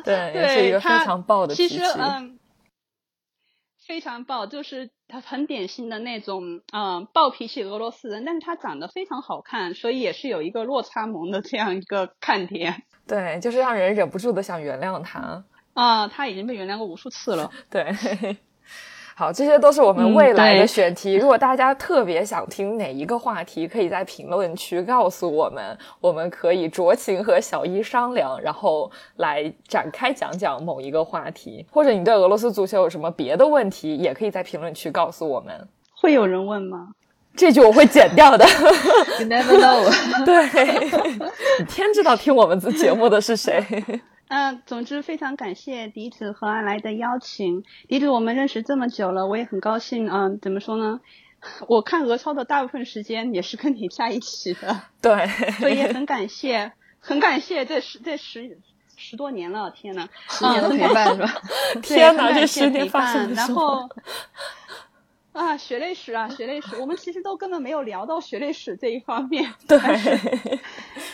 对，也是一个非常暴的。其实嗯，非常暴，就是他很典型的那种嗯暴脾气俄罗斯人，但是他长得非常好看，所以也是有一个落差萌的这样一个看点。*laughs* 对，就是让人忍不住的想原谅他。啊，他已经被原谅过无数次了。*laughs* 对，好，这些都是我们未来的选题。如果大家特别想听哪一个话题，可以在评论区告诉我们，我们可以酌情和小一商量，然后来展开讲讲某一个话题。或者你对俄罗斯足球有什么别的问题，也可以在评论区告诉我们。会有人问吗？这句我会剪掉的。*laughs* You never know。*laughs* 对，*laughs* 你天知道听我们节目的是谁。嗯，总之非常感谢笛子和阿来的邀请。笛子，我们认识这么久了，我也很高兴。嗯，怎么说呢？*laughs* 我看俄超的大部分时间也是跟你在一起的。对，所以也很感谢，*laughs* 很感谢这十这十十多年了，天呐，十年的陪伴是吧？*laughs* 天呐，这十年发生然后啊，血泪史啊，血泪史，我们其实都根本没有聊到血泪史这一方面。对，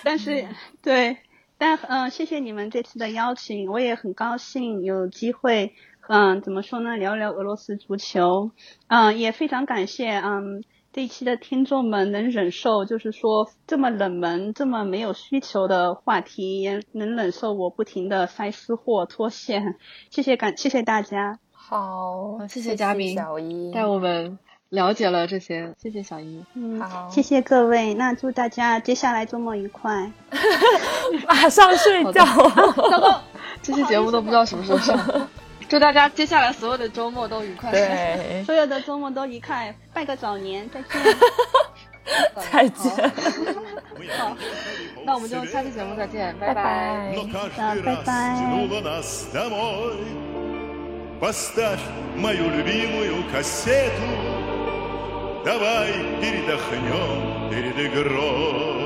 但是对，但嗯，谢谢你们这次的邀请，我也很高兴有机会，嗯，怎么说呢，聊聊俄罗斯足球，嗯，也非常感谢，嗯。这一期的听众们能忍受，就是说这么冷门、这么没有需求的话题，也能忍受我不停的塞私货、脱线。谢谢感，谢谢大家。好，谢谢嘉宾小一带我们了解了这些，谢谢小一。嗯，好，谢谢各位。那祝大家接下来周末愉快。*laughs* 马上睡觉。糟*laughs* 糕，*laughs* 这期节目都不知道什么时候上。祝大家接下来所有的周末都愉快。对，所有的周末都愉快，拜个早年，再见。再见。好，那我们就下期节目再见，拜拜。那拜拜。 Поставь мою любимую кассету Давай передохнем перед игрой.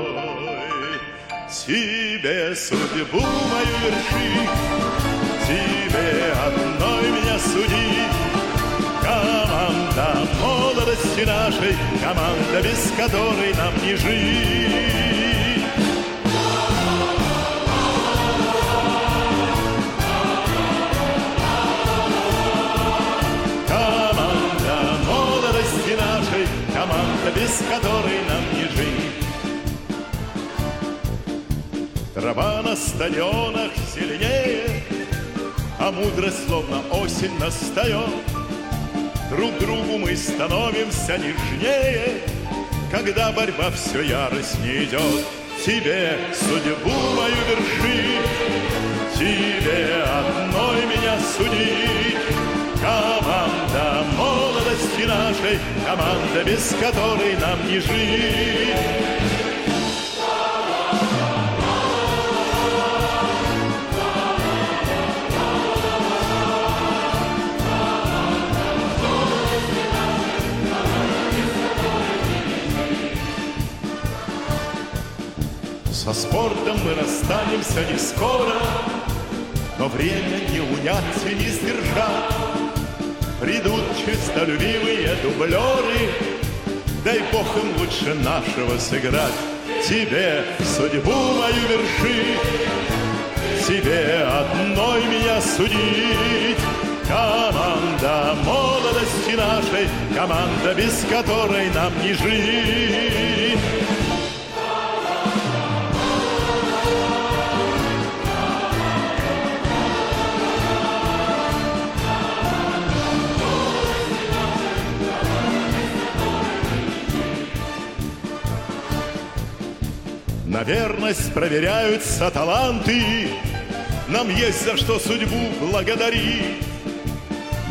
Тебе судьбу мою вершить Тебе одной меня судить Команда молодости нашей Команда, без которой нам не жить без которой нам не жить. Трава на стадионах зеленее А мудрость словно осень настает Друг другу мы становимся нежнее Когда борьба все яростнее идет Тебе судьбу мою вершить Тебе нашей Команда, без которой нам не жить Со спортом мы расстанемся не скоро, Но время не унять и не сдержать. Придут честолюбивые дублеры, Дай Бог им лучше нашего сыграть. Тебе судьбу мою вершить, Тебе одной меня судить. Команда молодости нашей, Команда, без которой нам не жить. Верность проверяются таланты, Нам есть за что судьбу благодарить.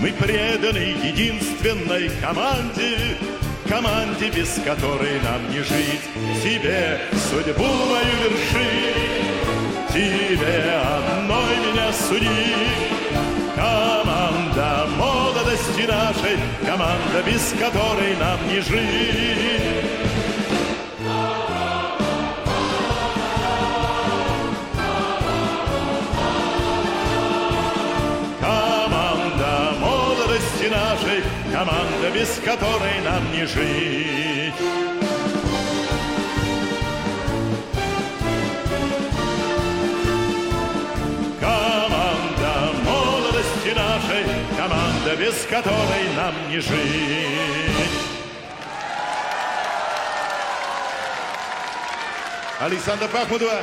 Мы преданы единственной команде, Команде, без которой нам не жить. Тебе судьбу мою вершить, Тебе одной меня судить. Команда молодости нашей, Команда, без которой нам не жить. Команда, без которой нам не жить. Команда молодости нашей, команда, без которой нам не жить. Александр Бахмутова,